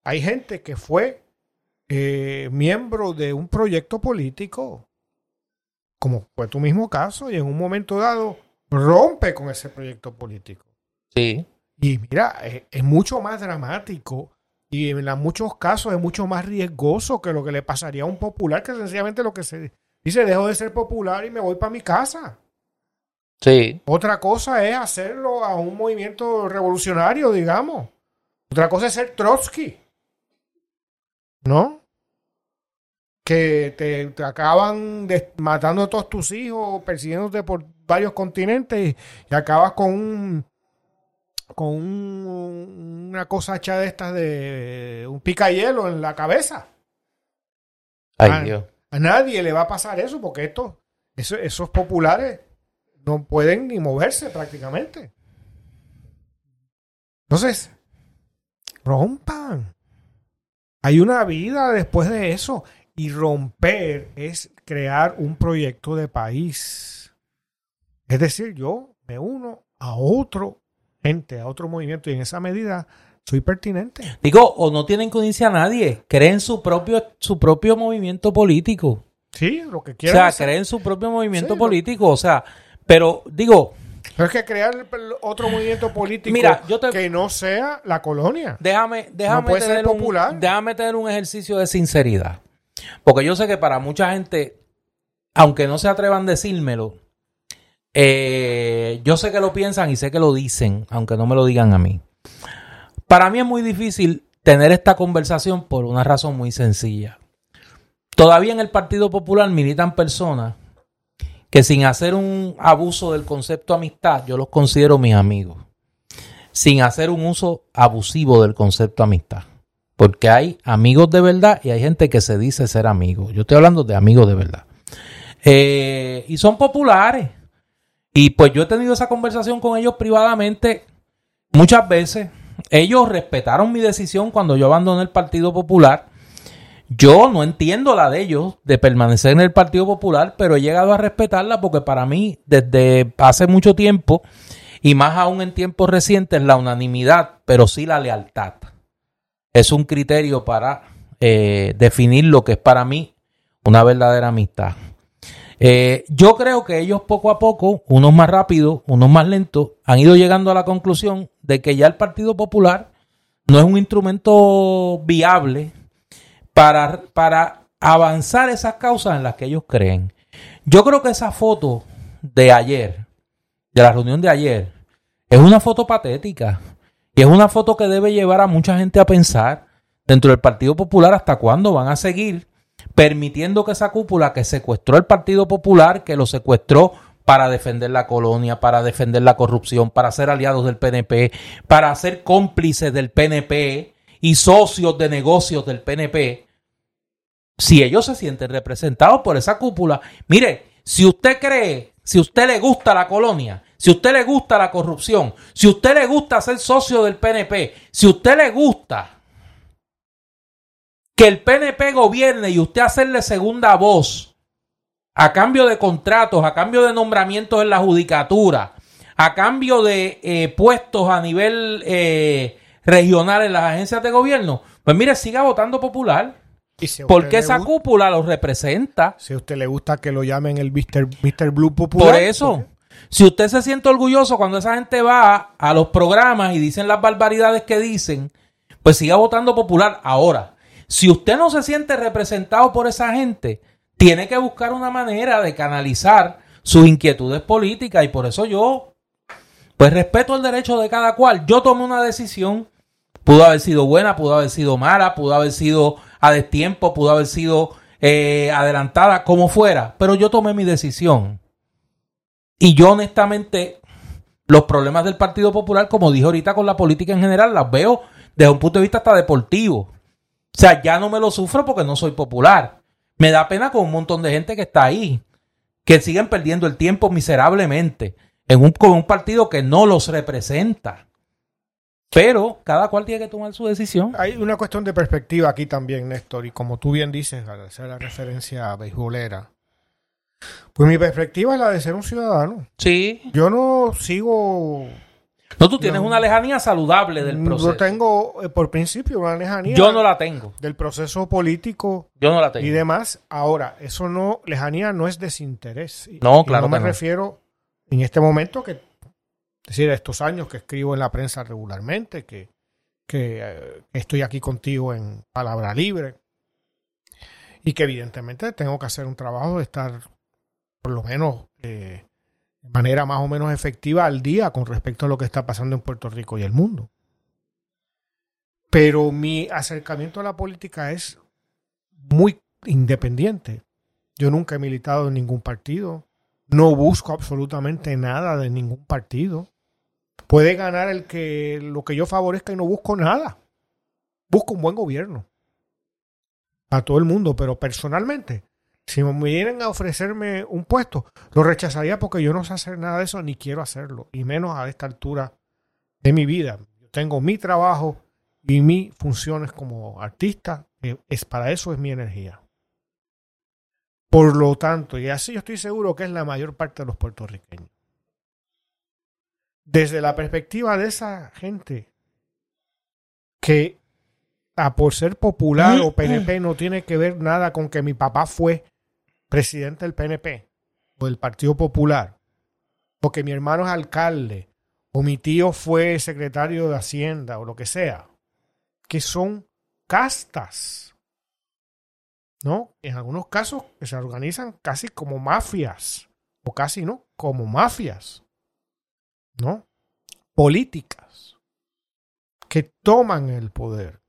hay gente que fue eh, miembro de un proyecto político, como fue tu mismo caso, y en un momento dado rompe con ese proyecto político. Sí. Y mira, es, mucho más dramático y en muchos casos es mucho más riesgoso que lo que le pasaría a un popular, que sencillamente lo que se dice, dejo de ser popular y me voy para mi casa. Sí. Otra cosa es hacerlo a un movimiento revolucionario, digamos. Otra cosa es ser Trotsky. ¿No? Que te, acaban matando a todos tus hijos, persiguiéndote por varios continentes y, acabas con un con una cosa hecha de estas de un picayelo en la cabeza. Ay, Dios. A nadie le va a pasar eso porque esto eso- esos populares no pueden ni moverse prácticamente. Entonces, rompan. Hay una vida después de eso. Y romper es crear un proyecto de país. Es decir, yo me uno a otro ente, a otro movimiento, y en esa medida soy pertinente. Digo, o no tienen que unirse a nadie. Creen su propio, su propio movimiento político. Sí, lo que O quieran. sea, hacer. creen su propio movimiento Sí, lo- político. O sea, pero digo, Pero es que crear otro movimiento político Mira, yo te- que no sea la colonia. déjame, déjame, puede ser tener un, déjame tener un ejercicio de sinceridad. Porque yo sé que para mucha gente, aunque no se atrevan a decírmelo, eh, yo sé que lo piensan y sé que lo dicen, aunque no me lo digan a mí. Para mí es muy difícil tener esta conversación por una razón muy sencilla. Todavía en el Partido Popular militan personas que sin hacer un abuso del concepto amistad, yo los considero mis amigos. Sin hacer un uso abusivo del concepto amistad. Porque hay amigos de verdad y hay gente que se dice ser amigos. Yo estoy hablando de amigos de verdad. Eh, y son populares. Y pues yo he tenido esa conversación con ellos privadamente muchas veces. Ellos respetaron mi decisión cuando yo abandoné el Partido Popular. Yo no entiendo la de ellos de permanecer en el Partido Popular, pero he llegado a respetarla porque para mí, desde hace mucho tiempo, y más aún en tiempos recientes, la unanimidad, pero sí la lealtad, es un criterio para eh, definir lo que es para mí una verdadera amistad. Eh, yo creo que ellos poco a poco, unos más rápidos, unos más lentos, han ido llegando a la conclusión de que ya el Partido Popular no es un instrumento viable para, para avanzar esas causas en las que ellos creen. Yo creo que esa foto de ayer, de la reunión de ayer, es una foto patética. Y es una foto que debe llevar a mucha gente a pensar dentro del Partido Popular hasta cuándo van a seguir permitiendo que esa cúpula que secuestró el Partido Popular, que lo secuestró para defender la colonia, para defender la corrupción, para ser aliados del PNP, para ser cómplices del PNP y socios de negocios del PNP, si ellos se sienten representados por esa cúpula, mire, si usted cree, si usted le gusta la colonia, si usted le gusta la corrupción, si usted le gusta ser socio del PNP, si usted le gusta que el PNP gobierne y usted hacerle segunda voz a cambio de contratos, a cambio de nombramientos en la judicatura, a cambio de eh, puestos a nivel eh, regional en las agencias de gobierno, pues mire, siga votando popular. Y si Porque esa cúpula los representa. Si a usted le gusta que lo llamen el Mr. Mr. Blue Popular. Por eso, si usted se siente orgulloso cuando esa gente va a los programas y dicen las barbaridades que dicen, pues siga votando popular. Ahora, si usted no se siente representado por esa gente, tiene que buscar una manera de canalizar sus inquietudes políticas y por eso yo, pues respeto el derecho de cada cual. Yo tomé una decisión, pudo haber sido buena, pudo haber sido mala, pudo haber sido a destiempo, pudo haber sido eh, adelantada, como fuera, pero yo tomé mi decisión. Y yo honestamente, los problemas del Partido Popular, como dije ahorita con la política en general, las veo desde un punto de vista hasta deportivo. O sea, ya no me lo sufro porque no soy popular. Me da pena con un montón de gente que está ahí, que siguen perdiendo el tiempo miserablemente en un, con un partido que no los representa. Pero cada cual tiene que tomar su decisión. Hay una cuestión de perspectiva aquí también, Néstor, y como tú bien dices, al hacer la referencia a beisbolera, pues mi perspectiva es la de ser un ciudadano. Sí. Yo no sigo, No, tú tienes No. una lejanía saludable del proceso. no tengo eh, por principio una lejanía Yo no la tengo. del proceso político Yo no la tengo. y demás. Ahora, eso no, lejanía no es desinterés. No, y claro No me refiero en este momento que, es decir, estos años que escribo en la prensa regularmente, que, que eh, estoy aquí contigo en Palabra Libre y que evidentemente tengo que hacer un trabajo de estar por lo menos eh, de manera más o menos efectiva al día con respecto a lo que está pasando en Puerto Rico y el mundo. Pero mi acercamiento a la política es muy independiente. Yo nunca he militado en ningún partido. No busco absolutamente nada de ningún partido. Puede ganar el que lo que yo favorezca y no busco nada. Busco un buen gobierno. A todo el mundo, pero personalmente Si me vienen a ofrecerme un puesto, lo rechazaría porque yo no sé hacer nada de eso ni quiero hacerlo, y menos a esta altura de mi vida. Yo tengo mi trabajo y mis funciones como artista, es para eso es mi energía. Por lo tanto, y así yo estoy seguro que es la mayor parte de los puertorriqueños. Desde la perspectiva de esa gente que a por ser popular o PNP no tiene que ver nada con que mi papá fue presidente del PNP o del Partido Popular, o que mi hermano es alcalde, o mi tío fue secretario de Hacienda, o lo que sea, que son castas, ¿no? En algunos casos que se organizan casi como mafias, o casi no, como mafias, ¿no? Políticas, que toman el poder.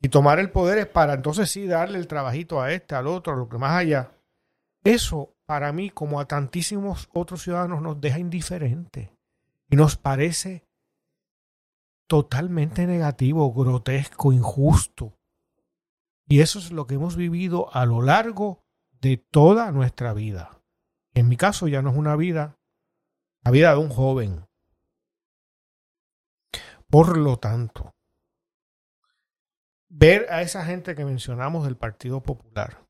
Y tomar el poder es para entonces sí darle el trabajito a este, al otro, a lo que más allá. Eso, para mí, como a tantísimos otros ciudadanos, nos deja indiferente y nos parece totalmente negativo, grotesco, injusto. Y eso es lo que hemos vivido a lo largo de toda nuestra vida. En mi caso ya no es una vida, la vida de un joven. Por lo tanto, ver a esa gente que mencionamos del Partido Popular,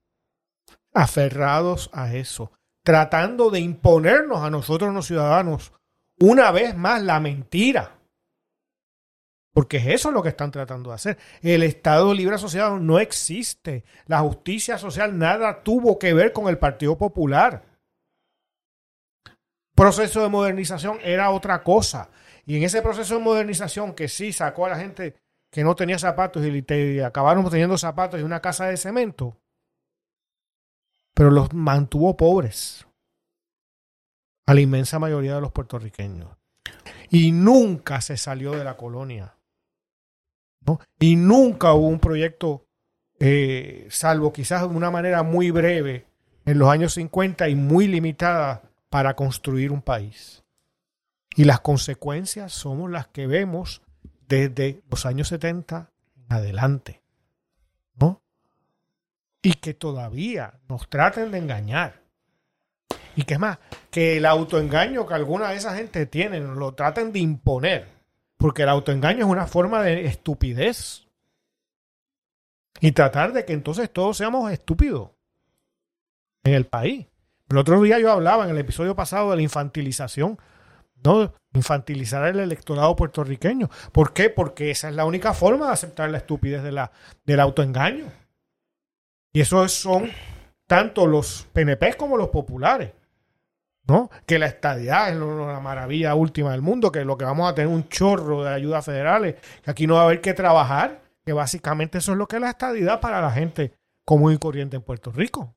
aferrados a eso, tratando de imponernos a nosotros los ciudadanos una vez más la mentira. Porque es eso lo que están tratando de hacer. El Estado Libre Asociado no existe. La justicia social nada tuvo que ver con el Partido Popular. Proceso de modernización era otra cosa. Y en ese proceso de modernización que sí sacó a la gente que no tenía zapatos y te acabaron teniendo zapatos y una casa de cemento, pero los mantuvo pobres a la inmensa mayoría de los puertorriqueños. Y nunca se salió de la colonia. ¿no? Y nunca hubo un proyecto, eh, salvo quizás de una manera muy breve, en los años 50 y muy limitada para construir un país. Y las consecuencias somos las que vemos desde los años 70 en adelante. Y que todavía nos traten de engañar. Y que más, que el autoengaño que alguna de esa gente tiene lo traten de imponer. Porque el autoengaño es una forma de estupidez. Y tratar de que entonces todos seamos estúpidos en el país. El otro día yo hablaba en el episodio pasado de la infantilización ¿no? Infantilizar el electorado puertorriqueño. ¿Por qué? Porque esa es la única forma de aceptar la estupidez de la, del autoengaño. Y eso son tanto los PNP como los populares. ¿no? Que la estadidad es la maravilla última del mundo, que lo que vamos a tener un chorro de ayudas federales, que aquí no va a haber que trabajar, que básicamente eso es lo que es la estadidad para la gente común y corriente en Puerto Rico.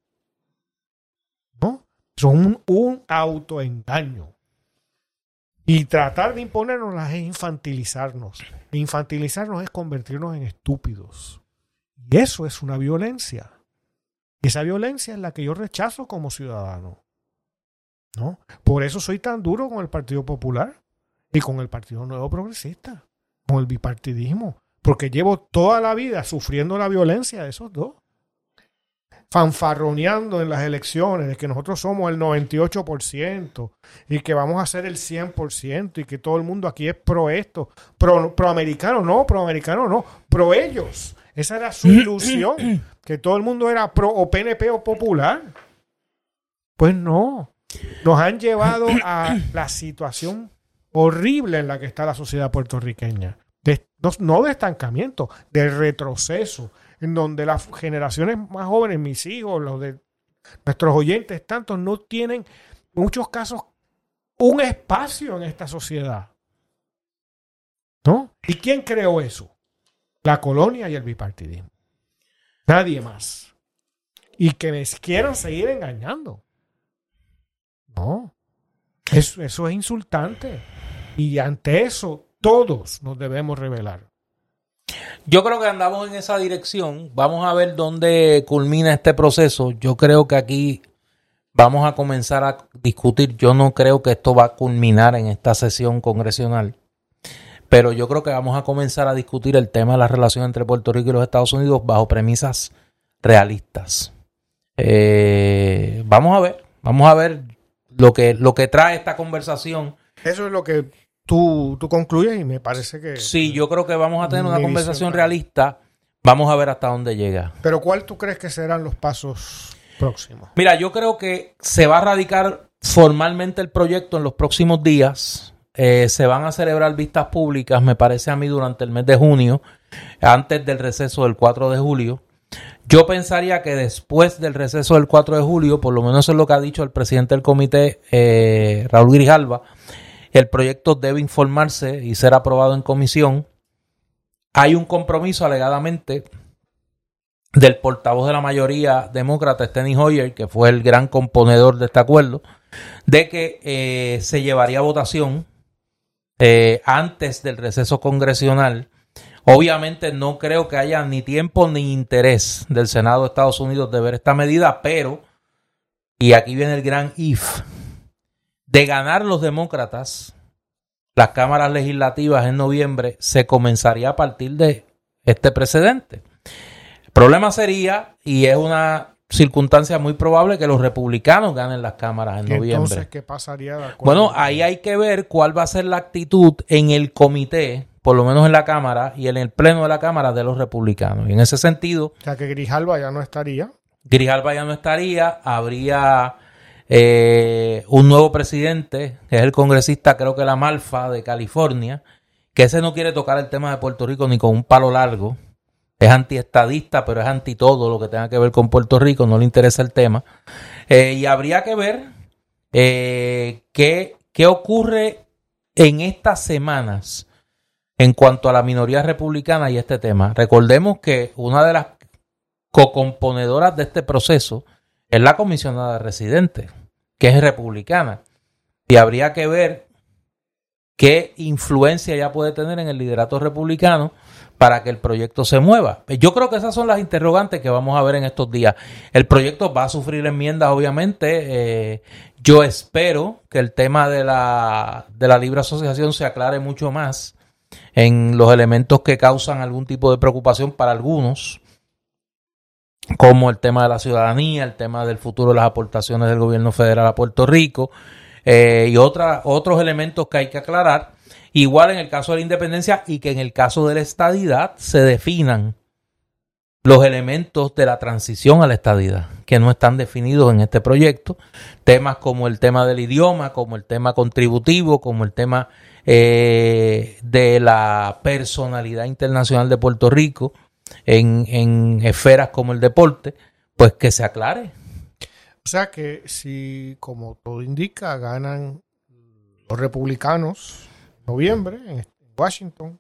¿No? Son un autoengaño. Y tratar de imponernos es infantilizarnos. Infantilizarnos es convertirnos en estúpidos. Y eso es una violencia. Esa violencia es la que yo rechazo como ciudadano. ¿No? Por eso soy tan duro con el Partido Popular y con el Partido Nuevo Progresista, con el bipartidismo, porque llevo toda la vida sufriendo la violencia de esos dos fanfarroneando en las elecciones de que nosotros somos el 98% y que vamos a ser el 100% y que todo el mundo aquí es pro esto, pro, pro americano, no, pro americano no, pro ellos. Esa era su ilusión, [clears throat] que todo el mundo era pro o PNP o popular. Pues no, nos han llevado a la situación horrible en la que está la sociedad puertorriqueña. no de estancamiento, de retroceso, en donde las generaciones más jóvenes, mis hijos, los de nuestros oyentes, tantos, no tienen, en muchos casos, un espacio en esta sociedad. ¿No? ¿Y quién creó eso? La colonia y el bipartidismo. Nadie más. Y que me quieran seguir engañando. No. Eso, eso es insultante. Y ante eso, todos nos debemos revelar. Yo creo que andamos en esa dirección. Vamos a ver dónde culmina este proceso. Yo creo que aquí vamos a comenzar a discutir. Yo no creo que esto va a culminar en esta sesión congresional. Pero yo creo que vamos a comenzar a discutir el tema de la relación entre Puerto Rico y los Estados Unidos bajo premisas realistas. Eh, vamos a ver, vamos a ver lo que, lo que trae esta conversación. Eso es lo que tú, tú concluyes y me parece que... Sí, yo creo que vamos a tener una conversación realista. Vamos a ver hasta dónde llega. Pero ¿cuál tú crees que serán los pasos próximos? Mira, yo creo que se va a radicar formalmente el proyecto en los próximos días. Eh, se van a celebrar vistas públicas, me parece a mí, durante el mes de junio, antes del receso del 4 de julio. Yo pensaría que después del receso del 4 de julio, por lo menos es lo que ha dicho el presidente del comité, eh, Raúl Grijalva, el proyecto debe informarse y ser aprobado en comisión. Hay un compromiso alegadamente del portavoz de la mayoría demócrata, Steny Hoyer, que fue el gran componedor de este acuerdo, de que eh, se llevaría a votación eh, antes del receso congresional. Obviamente no creo que haya ni tiempo ni interés del Senado de Estados Unidos de ver esta medida, pero, y aquí viene el gran if, de ganar los demócratas las cámaras legislativas en noviembre, se comenzaría a partir de este precedente. El problema sería, y es una circunstancia muy probable, que los republicanos ganen las cámaras en ¿Y noviembre. Entonces, ¿qué pasaría de? Bueno, ahí hay que ver cuál va a ser la actitud en el comité, por lo menos en la Cámara y en el pleno de la Cámara de los republicanos. Y en ese sentido, O sea, que Grijalva ya no estaría. Grijalva ya no estaría, habría eh, un nuevo presidente, que es el congresista, creo que la Malfa de California, que ese no quiere tocar el tema de Puerto Rico ni con un palo largo. Es antiestadista, pero es anti todo lo que tenga que ver con Puerto Rico, no le interesa el tema. Eh, y habría que ver eh, qué, qué ocurre en estas semanas en cuanto a la minoría republicana y este tema. Recordemos que una de las co-componedoras de este proceso es la comisionada residente, que es republicana. Y habría que ver qué influencia ya puede tener en el liderato republicano para que el proyecto se mueva. Yo creo que esas son las interrogantes que vamos a ver en estos días. El proyecto va a sufrir enmiendas, obviamente. Eh, yo espero que el tema de la, de la libre asociación se aclare mucho más en los elementos que causan algún tipo de preocupación para algunos, como el tema de la ciudadanía, el tema del futuro de las aportaciones del gobierno federal a Puerto Rico eh, y otros elementos que hay que aclarar. Igual en el caso de la independencia y que en el caso de la estadidad se definan los elementos de la transición a la estadidad, que no están definidos en este proyecto. Temas como el tema del idioma, como el tema contributivo, como el tema eh, de la personalidad internacional de Puerto Rico en, esferas como el deporte, pues que se aclare. O sea que si, como todo indica, ganan los republicanos noviembre en Washington,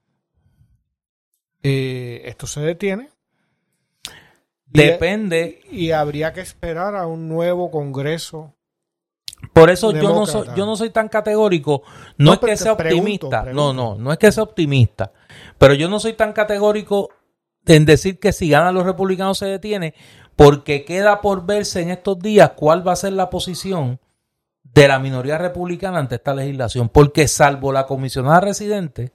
eh, esto se detiene. Depende. Y habría que esperar a un nuevo Congreso. Por eso yo no, soy, yo no soy tan categórico. No, No, es que sea pregunto, optimista. pregunto. No, no, no es que sea optimista. Pero yo no soy tan categórico en decir que si ganan los republicanos se detiene, porque queda por verse en estos días cuál va a ser la posición de la minoría republicana ante esta legislación. Porque salvo la comisionada residente,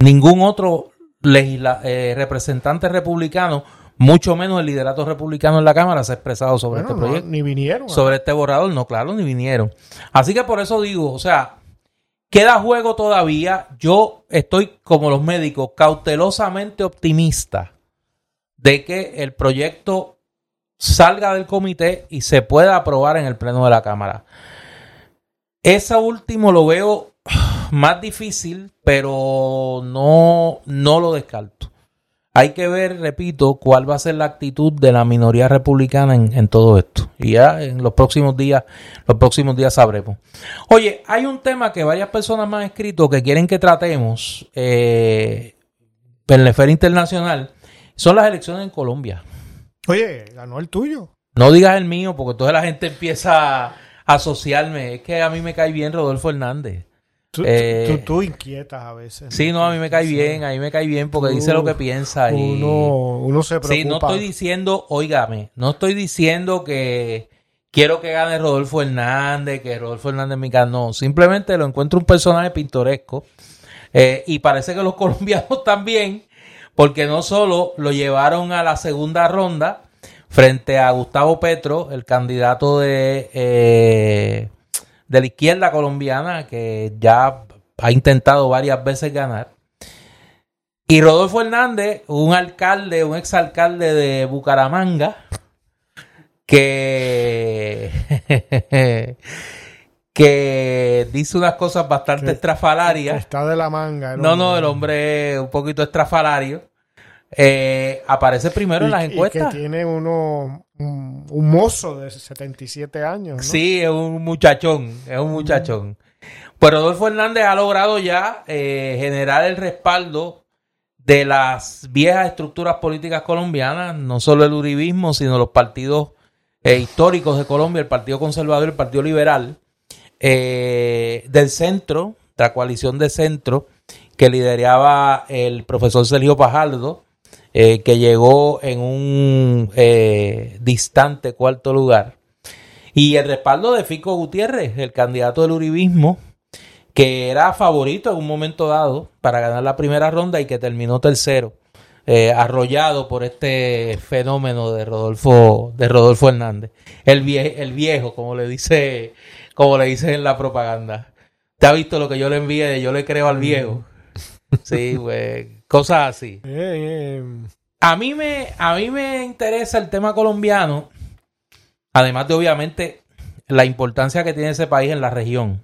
ningún otro legisla- eh, representante republicano, mucho menos el liderato republicano en la Cámara, se ha expresado sobre Bueno, este no, proyecto ni vinieron. sobre este borrador, no, claro, ni vinieron. Así que por eso digo, o sea, queda juego todavía. Yo estoy, como los médicos, cautelosamente optimista de que el proyecto salga del comité y se pueda aprobar en el pleno de la Cámara. Ese último lo veo [sighs] más difícil, pero no, no lo descarto. Hay que ver, repito, cuál va a ser la actitud de la minoría republicana en, en todo esto. Y ya en los próximos días, los próximos días sabremos. Oye, hay un tema que varias personas me han escrito que quieren que tratemos eh, en la esfera internacional. Son las elecciones en Colombia. Oye, ganó el tuyo. No digas el mío, porque toda la gente empieza a asociarme. Es que a mí me cae bien Rodolfo Hernández. Tú, Eh, tú, tú inquietas a veces. Sí, no, a mí me cae bien, a mí me cae bien porque Tú- dice lo que piensa. Y... Uno, uno se preocupa. Sí, no estoy diciendo, óigame, no estoy diciendo que quiero que gane Rodolfo Hernández, que Rodolfo Hernández me gane, no, simplemente lo encuentro un personaje pintoresco eh, y parece que los [laughs] colombianos también, porque no solo lo llevaron a la segunda ronda, frente a Gustavo Petro, el candidato de, eh, de la izquierda colombiana, que ya ha intentado varias veces ganar. Y Rodolfo Hernández, un alcalde, un exalcalde de Bucaramanga, que, [laughs] que dice unas cosas bastante estrafalarias. Está de la manga. No, no, el hombre un poquito estrafalario. Eh, aparece primero en las encuestas. que tiene uno, un, mozo de 77 años. ¿no? Sí, es un muchachón, es un muchachón. Pues Rodolfo Hernández ha logrado ya eh, generar el respaldo de las viejas estructuras políticas colombianas, no solo el uribismo, sino los partidos eh, históricos de Colombia, el Partido Conservador y el Partido Liberal, eh, del centro, la coalición de centro, que lideraba el profesor Sergio Pajardo, eh, que llegó en un distante cuarto lugar. Y el respaldo de Fico Gutiérrez, el candidato del uribismo, que era favorito en un momento dado para ganar la primera ronda y que terminó tercero eh, arrollado por este fenómeno de Rodolfo, de Rodolfo Hernández. El, el viejo, como le dice, como le dice en la propaganda. ¿Te ha visto lo que yo le envié? Yo le creo al viejo. Sí, pues, cosas así. [laughs] A mí me, a mí me interesa el tema colombiano, además de obviamente la importancia que tiene ese país en la región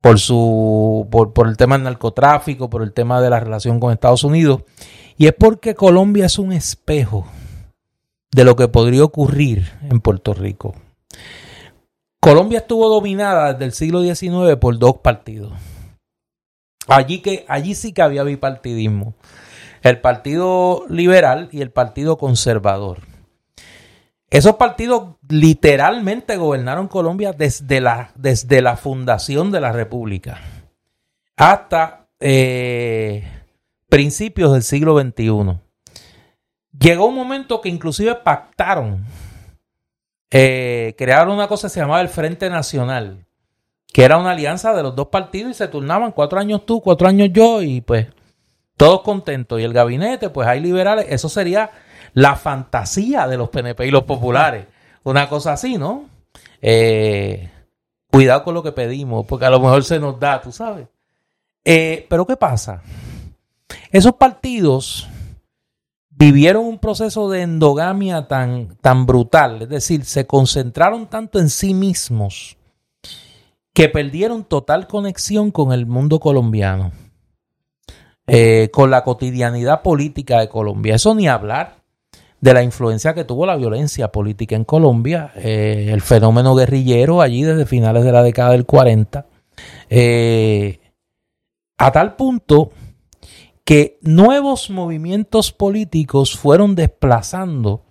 por su por, por, el tema del narcotráfico, por el tema de la relación con Estados Unidos y es porque Colombia es un espejo de lo que podría ocurrir en Puerto Rico. Colombia estuvo dominada desde el siglo XIX por dos partidos. Allí, que, allí sí que había bipartidismo. El Partido Liberal y el Partido Conservador. Esos partidos literalmente gobernaron Colombia desde la, desde la fundación de la República hasta eh, principios del siglo XXI. Llegó un momento que inclusive pactaron, eh, crearon una cosa que se llamaba el Frente Nacional, que era una alianza de los dos partidos y se turnaban cuatro años tú, cuatro años yo y pues todos contentos. Y el gabinete, pues hay liberales, eso sería la fantasía de los PNP y los populares. Una cosa así, ¿no? Eh, cuidado con lo que pedimos, porque a lo mejor se nos da, tú sabes. Eh, pero ¿qué pasa? Esos partidos vivieron un proceso de endogamia tan, tan brutal, es decir, se concentraron tanto en sí mismos que perdieron total conexión con el mundo colombiano, eh, con la cotidianidad política de Colombia. Eso ni hablar de la influencia que tuvo la violencia política en Colombia, eh, el fenómeno guerrillero allí desde finales de la década del 40, eh, a tal punto que nuevos movimientos políticos fueron desplazando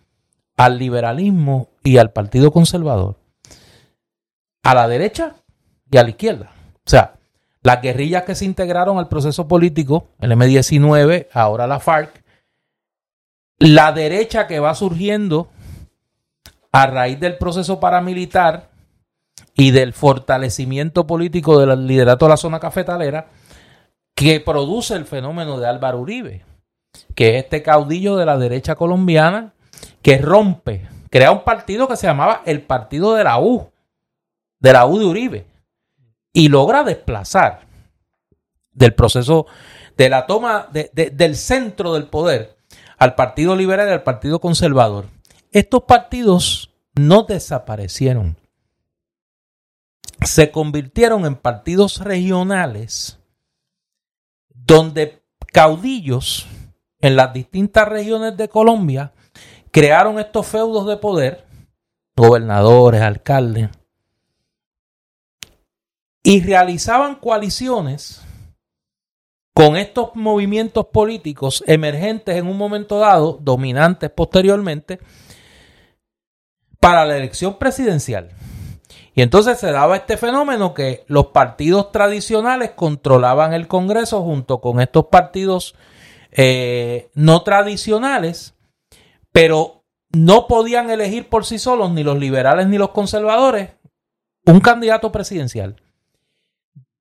al liberalismo y al Partido Conservador a la derecha y a la izquierda. O sea, las guerrillas que se integraron al proceso político, el M-19, ahora la FARC, la derecha que va surgiendo a raíz del proceso paramilitar y del fortalecimiento político del liderato de la zona cafetalera, que produce el fenómeno de Álvaro Uribe, que es este caudillo de la derecha colombiana que rompe, crea un partido que se llamaba el Partido de la U, de la U de Uribe, y logra desplazar del proceso de la toma del centro del poder al Partido Liberal y al Partido Conservador. Estos partidos no desaparecieron. Se convirtieron en partidos regionales donde caudillos en las distintas regiones de Colombia crearon estos feudos de poder, gobernadores, alcaldes, y realizaban coaliciones con estos movimientos políticos emergentes en un momento dado, dominantes posteriormente, para la elección presidencial. Y entonces se daba este fenómeno que los partidos tradicionales controlaban el Congreso junto con estos partidos eh, no tradicionales, pero no podían elegir por sí solos ni los liberales ni los conservadores un candidato presidencial.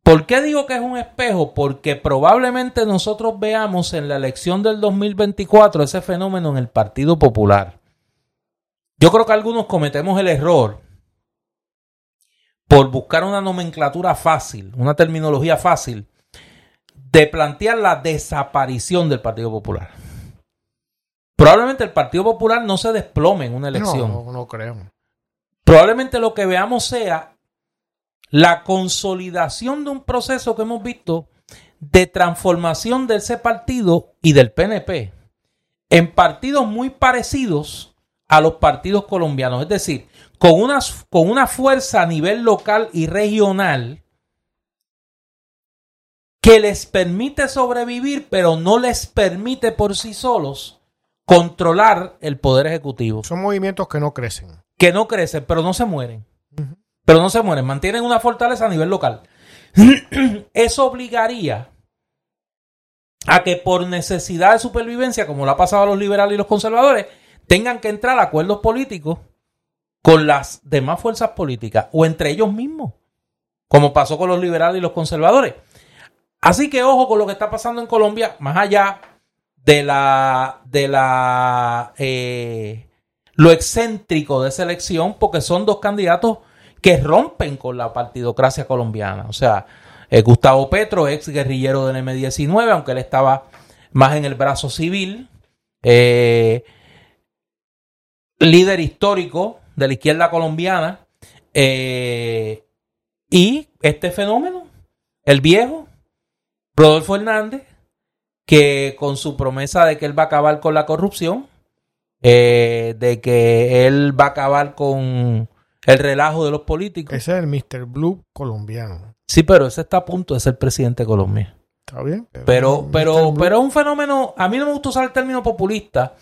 ¿Por qué digo que es un espejo? Porque probablemente nosotros veamos en la elección del 2024 ese fenómeno en el Partido Popular. yo creo que algunos cometemos el error por buscar una nomenclatura fácil, una terminología fácil, de plantear la desaparición del Partido Popular. Probablemente el Partido Popular no se desplome en una elección. No, no, no creo. Probablemente lo que veamos sea la consolidación de un proceso que hemos visto de transformación de ese partido y del PNP en partidos muy parecidos a los partidos colombianos. Es decir, con una, con una fuerza a nivel local y regional que les permite sobrevivir, pero no les permite por sí solos controlar el poder ejecutivo. Son movimientos que no crecen. Que no crecen, pero no se mueren. Pero no se mueren, mantienen una fortaleza a nivel local. [clears throat] Eso obligaría a que por necesidad de supervivencia, como lo ha pasado a los liberales y los conservadores, tengan que entrar a acuerdos políticos con las demás fuerzas políticas o entre ellos mismos, como pasó con los liberales y los conservadores. Así que ojo con lo que está pasando en Colombia, más allá de la de la eh, lo excéntrico de esa elección, porque son dos candidatos que rompen con la partidocracia colombiana. O sea, eh, Gustavo Petro, ex guerrillero del M19, aunque él estaba más en el brazo civil, eh, líder histórico de la izquierda colombiana, y este fenómeno, el viejo, Rodolfo Hernández, que con su promesa de que él va a acabar con la corrupción, eh, de que él va a acabar con el relajo de los políticos. Ese es el Mr. Blue colombiano. Sí, pero ese está a punto de ser presidente de Colombia. Está bien. Pero, pero, pero es un fenómeno, a mí no me gusta usar el término populista,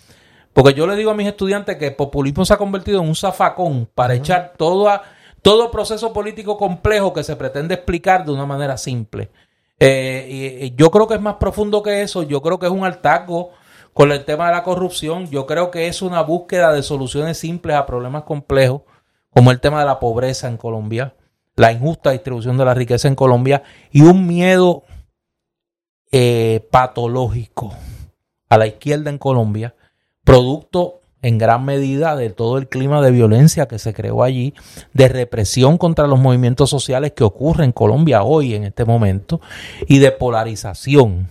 porque yo le digo a mis estudiantes que el populismo se ha convertido en un zafacón para echar todo, a, todo proceso político complejo que se pretende explicar de una manera simple. Eh, y, yo creo que es más profundo que eso. Yo creo que es un hartazgo con el tema de la corrupción. Yo creo que es una búsqueda de soluciones simples a problemas complejos, como el tema de la pobreza en Colombia, la injusta distribución de la riqueza en Colombia y un miedo eh, patológico a la izquierda en Colombia, producto en gran medida de todo el clima de violencia que se creó allí, de represión contra los movimientos sociales que ocurre en Colombia hoy en este momento y de polarización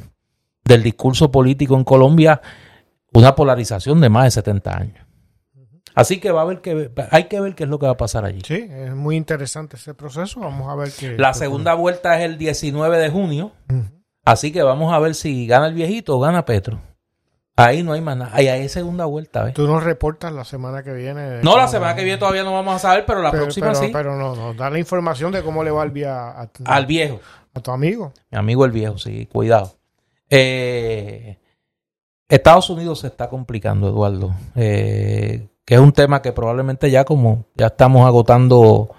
del discurso político en Colombia, una polarización de más de 70 años. Así que va a haber que hay que ver qué es lo que va a pasar allí. Sí, es muy interesante ese proceso. Vamos a ver qué. La segunda vuelta es el 19 de junio. Así que vamos a ver si gana el viejito o gana Petro. Ahí no hay más nada. Ahí hay segunda vuelta. ¿ves? Tú nos reportas la semana que viene. No, la semana que viene todavía no vamos a saber, pero la próxima pero, sí. Pero no, no, da la información de cómo le va al, via, a, al viejo. A tu amigo. Mi amigo el viejo, sí, cuidado. Eh, Estados Unidos se está complicando, Eduardo. Eh, que es un tema que probablemente ya como ya estamos agotando,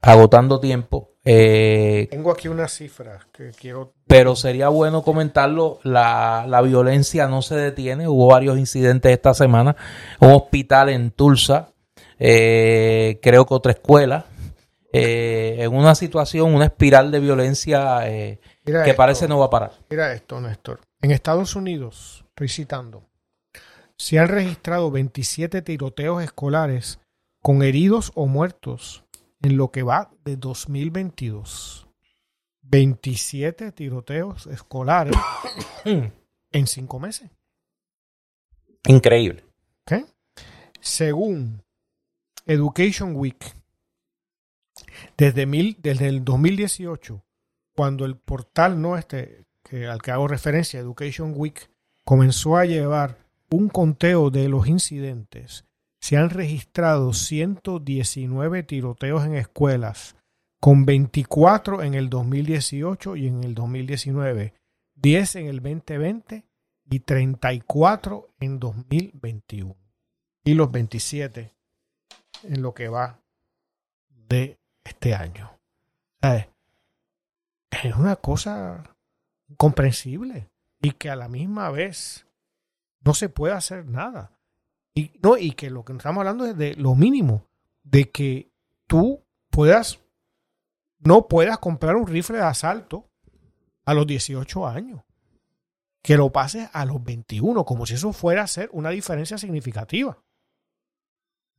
agotando tiempo. Eh, Tengo aquí una cifra que quiero. Pero sería bueno comentarlo. La, la, violencia no se detiene. Hubo varios incidentes esta semana. Un hospital en Tulsa. Eh, creo que otra escuela. Eh, en una situación, una espiral de violencia eh, que esto, parece no va a parar. Mira esto, Néstor. En Estados Unidos, estoy citando, se han registrado 27 tiroteos escolares con heridos o muertos en lo que va de 2022. 27 tiroteos escolares [coughs] en cinco meses. Increíble. Según Education Week, desde, mil, desde el 2018, cuando el portal no este, que, al que hago referencia, Education Week, comenzó a llevar un conteo de los incidentes se han registrado 119 tiroteos en escuelas, con 24 en el 2018 y en el 2019, 10 en el 2020 y 34 en 2021. Y los 27 en lo que va de este año. Es una cosa incomprensible y que a la misma vez no se puede hacer nada. Y, no, y que lo que estamos hablando es de lo mínimo, de que tú puedas, no puedas comprar un rifle de asalto a los 18 años. Que lo pases a los 21, como si eso fuera a ser una diferencia significativa.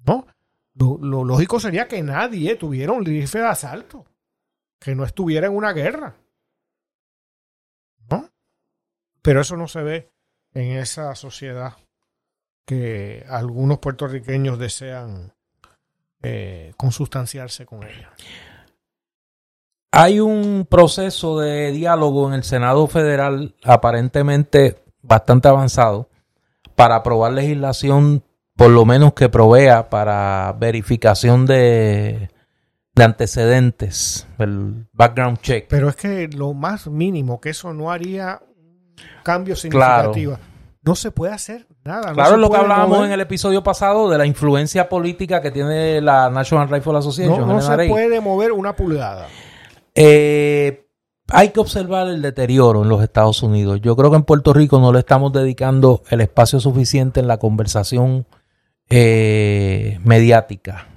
¿no? Lo, lógico sería que nadie tuviera un rifle de asalto, que no estuviera en una guerra. ¿No? Pero eso no se ve en esa sociedad que algunos puertorriqueños desean eh, consustanciarse con ella. Hay un proceso de diálogo en el Senado Federal aparentemente bastante avanzado para aprobar legislación por lo menos que provea para verificación de, de antecedentes, el background check. Pero es que lo más mínimo, que eso no haría cambio significativo. No se puede hacer nada. No claro, se lo que hablábamos mover. en el episodio pasado de la influencia política que tiene la National Rifle Association. No, no se puede mover una pulgada. Eh, hay que observar el deterioro en los Estados Unidos. Yo creo que en Puerto Rico no le estamos dedicando el espacio suficiente en la conversación eh, mediática.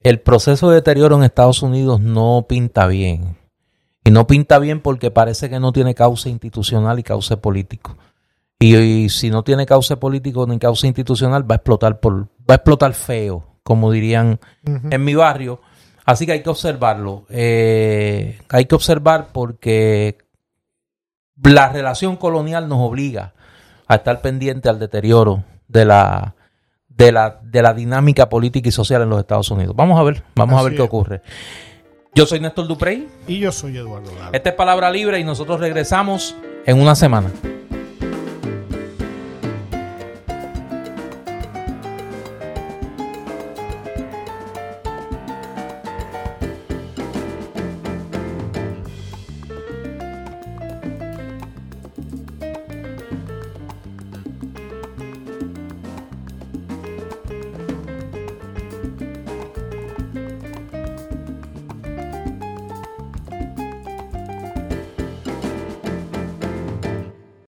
El proceso de deterioro en Estados Unidos no pinta bien. Y no pinta bien porque parece que no tiene cauce institucional y cauce político. Y, y si no tiene cauce político ni cauce institucional, va a explotar por, va a explotar feo, como dirían en mi barrio. Así que hay que observarlo. Eh, hay que observar porque la relación colonial nos obliga a estar pendiente al deterioro de la, de la, de la dinámica política y social en los Estados Unidos. Vamos a ver, vamos a ver qué es. ocurre. Yo soy Néstor Duprey. Y yo soy Eduardo Lara. Esta es Palabra Libre y nosotros regresamos en una semana.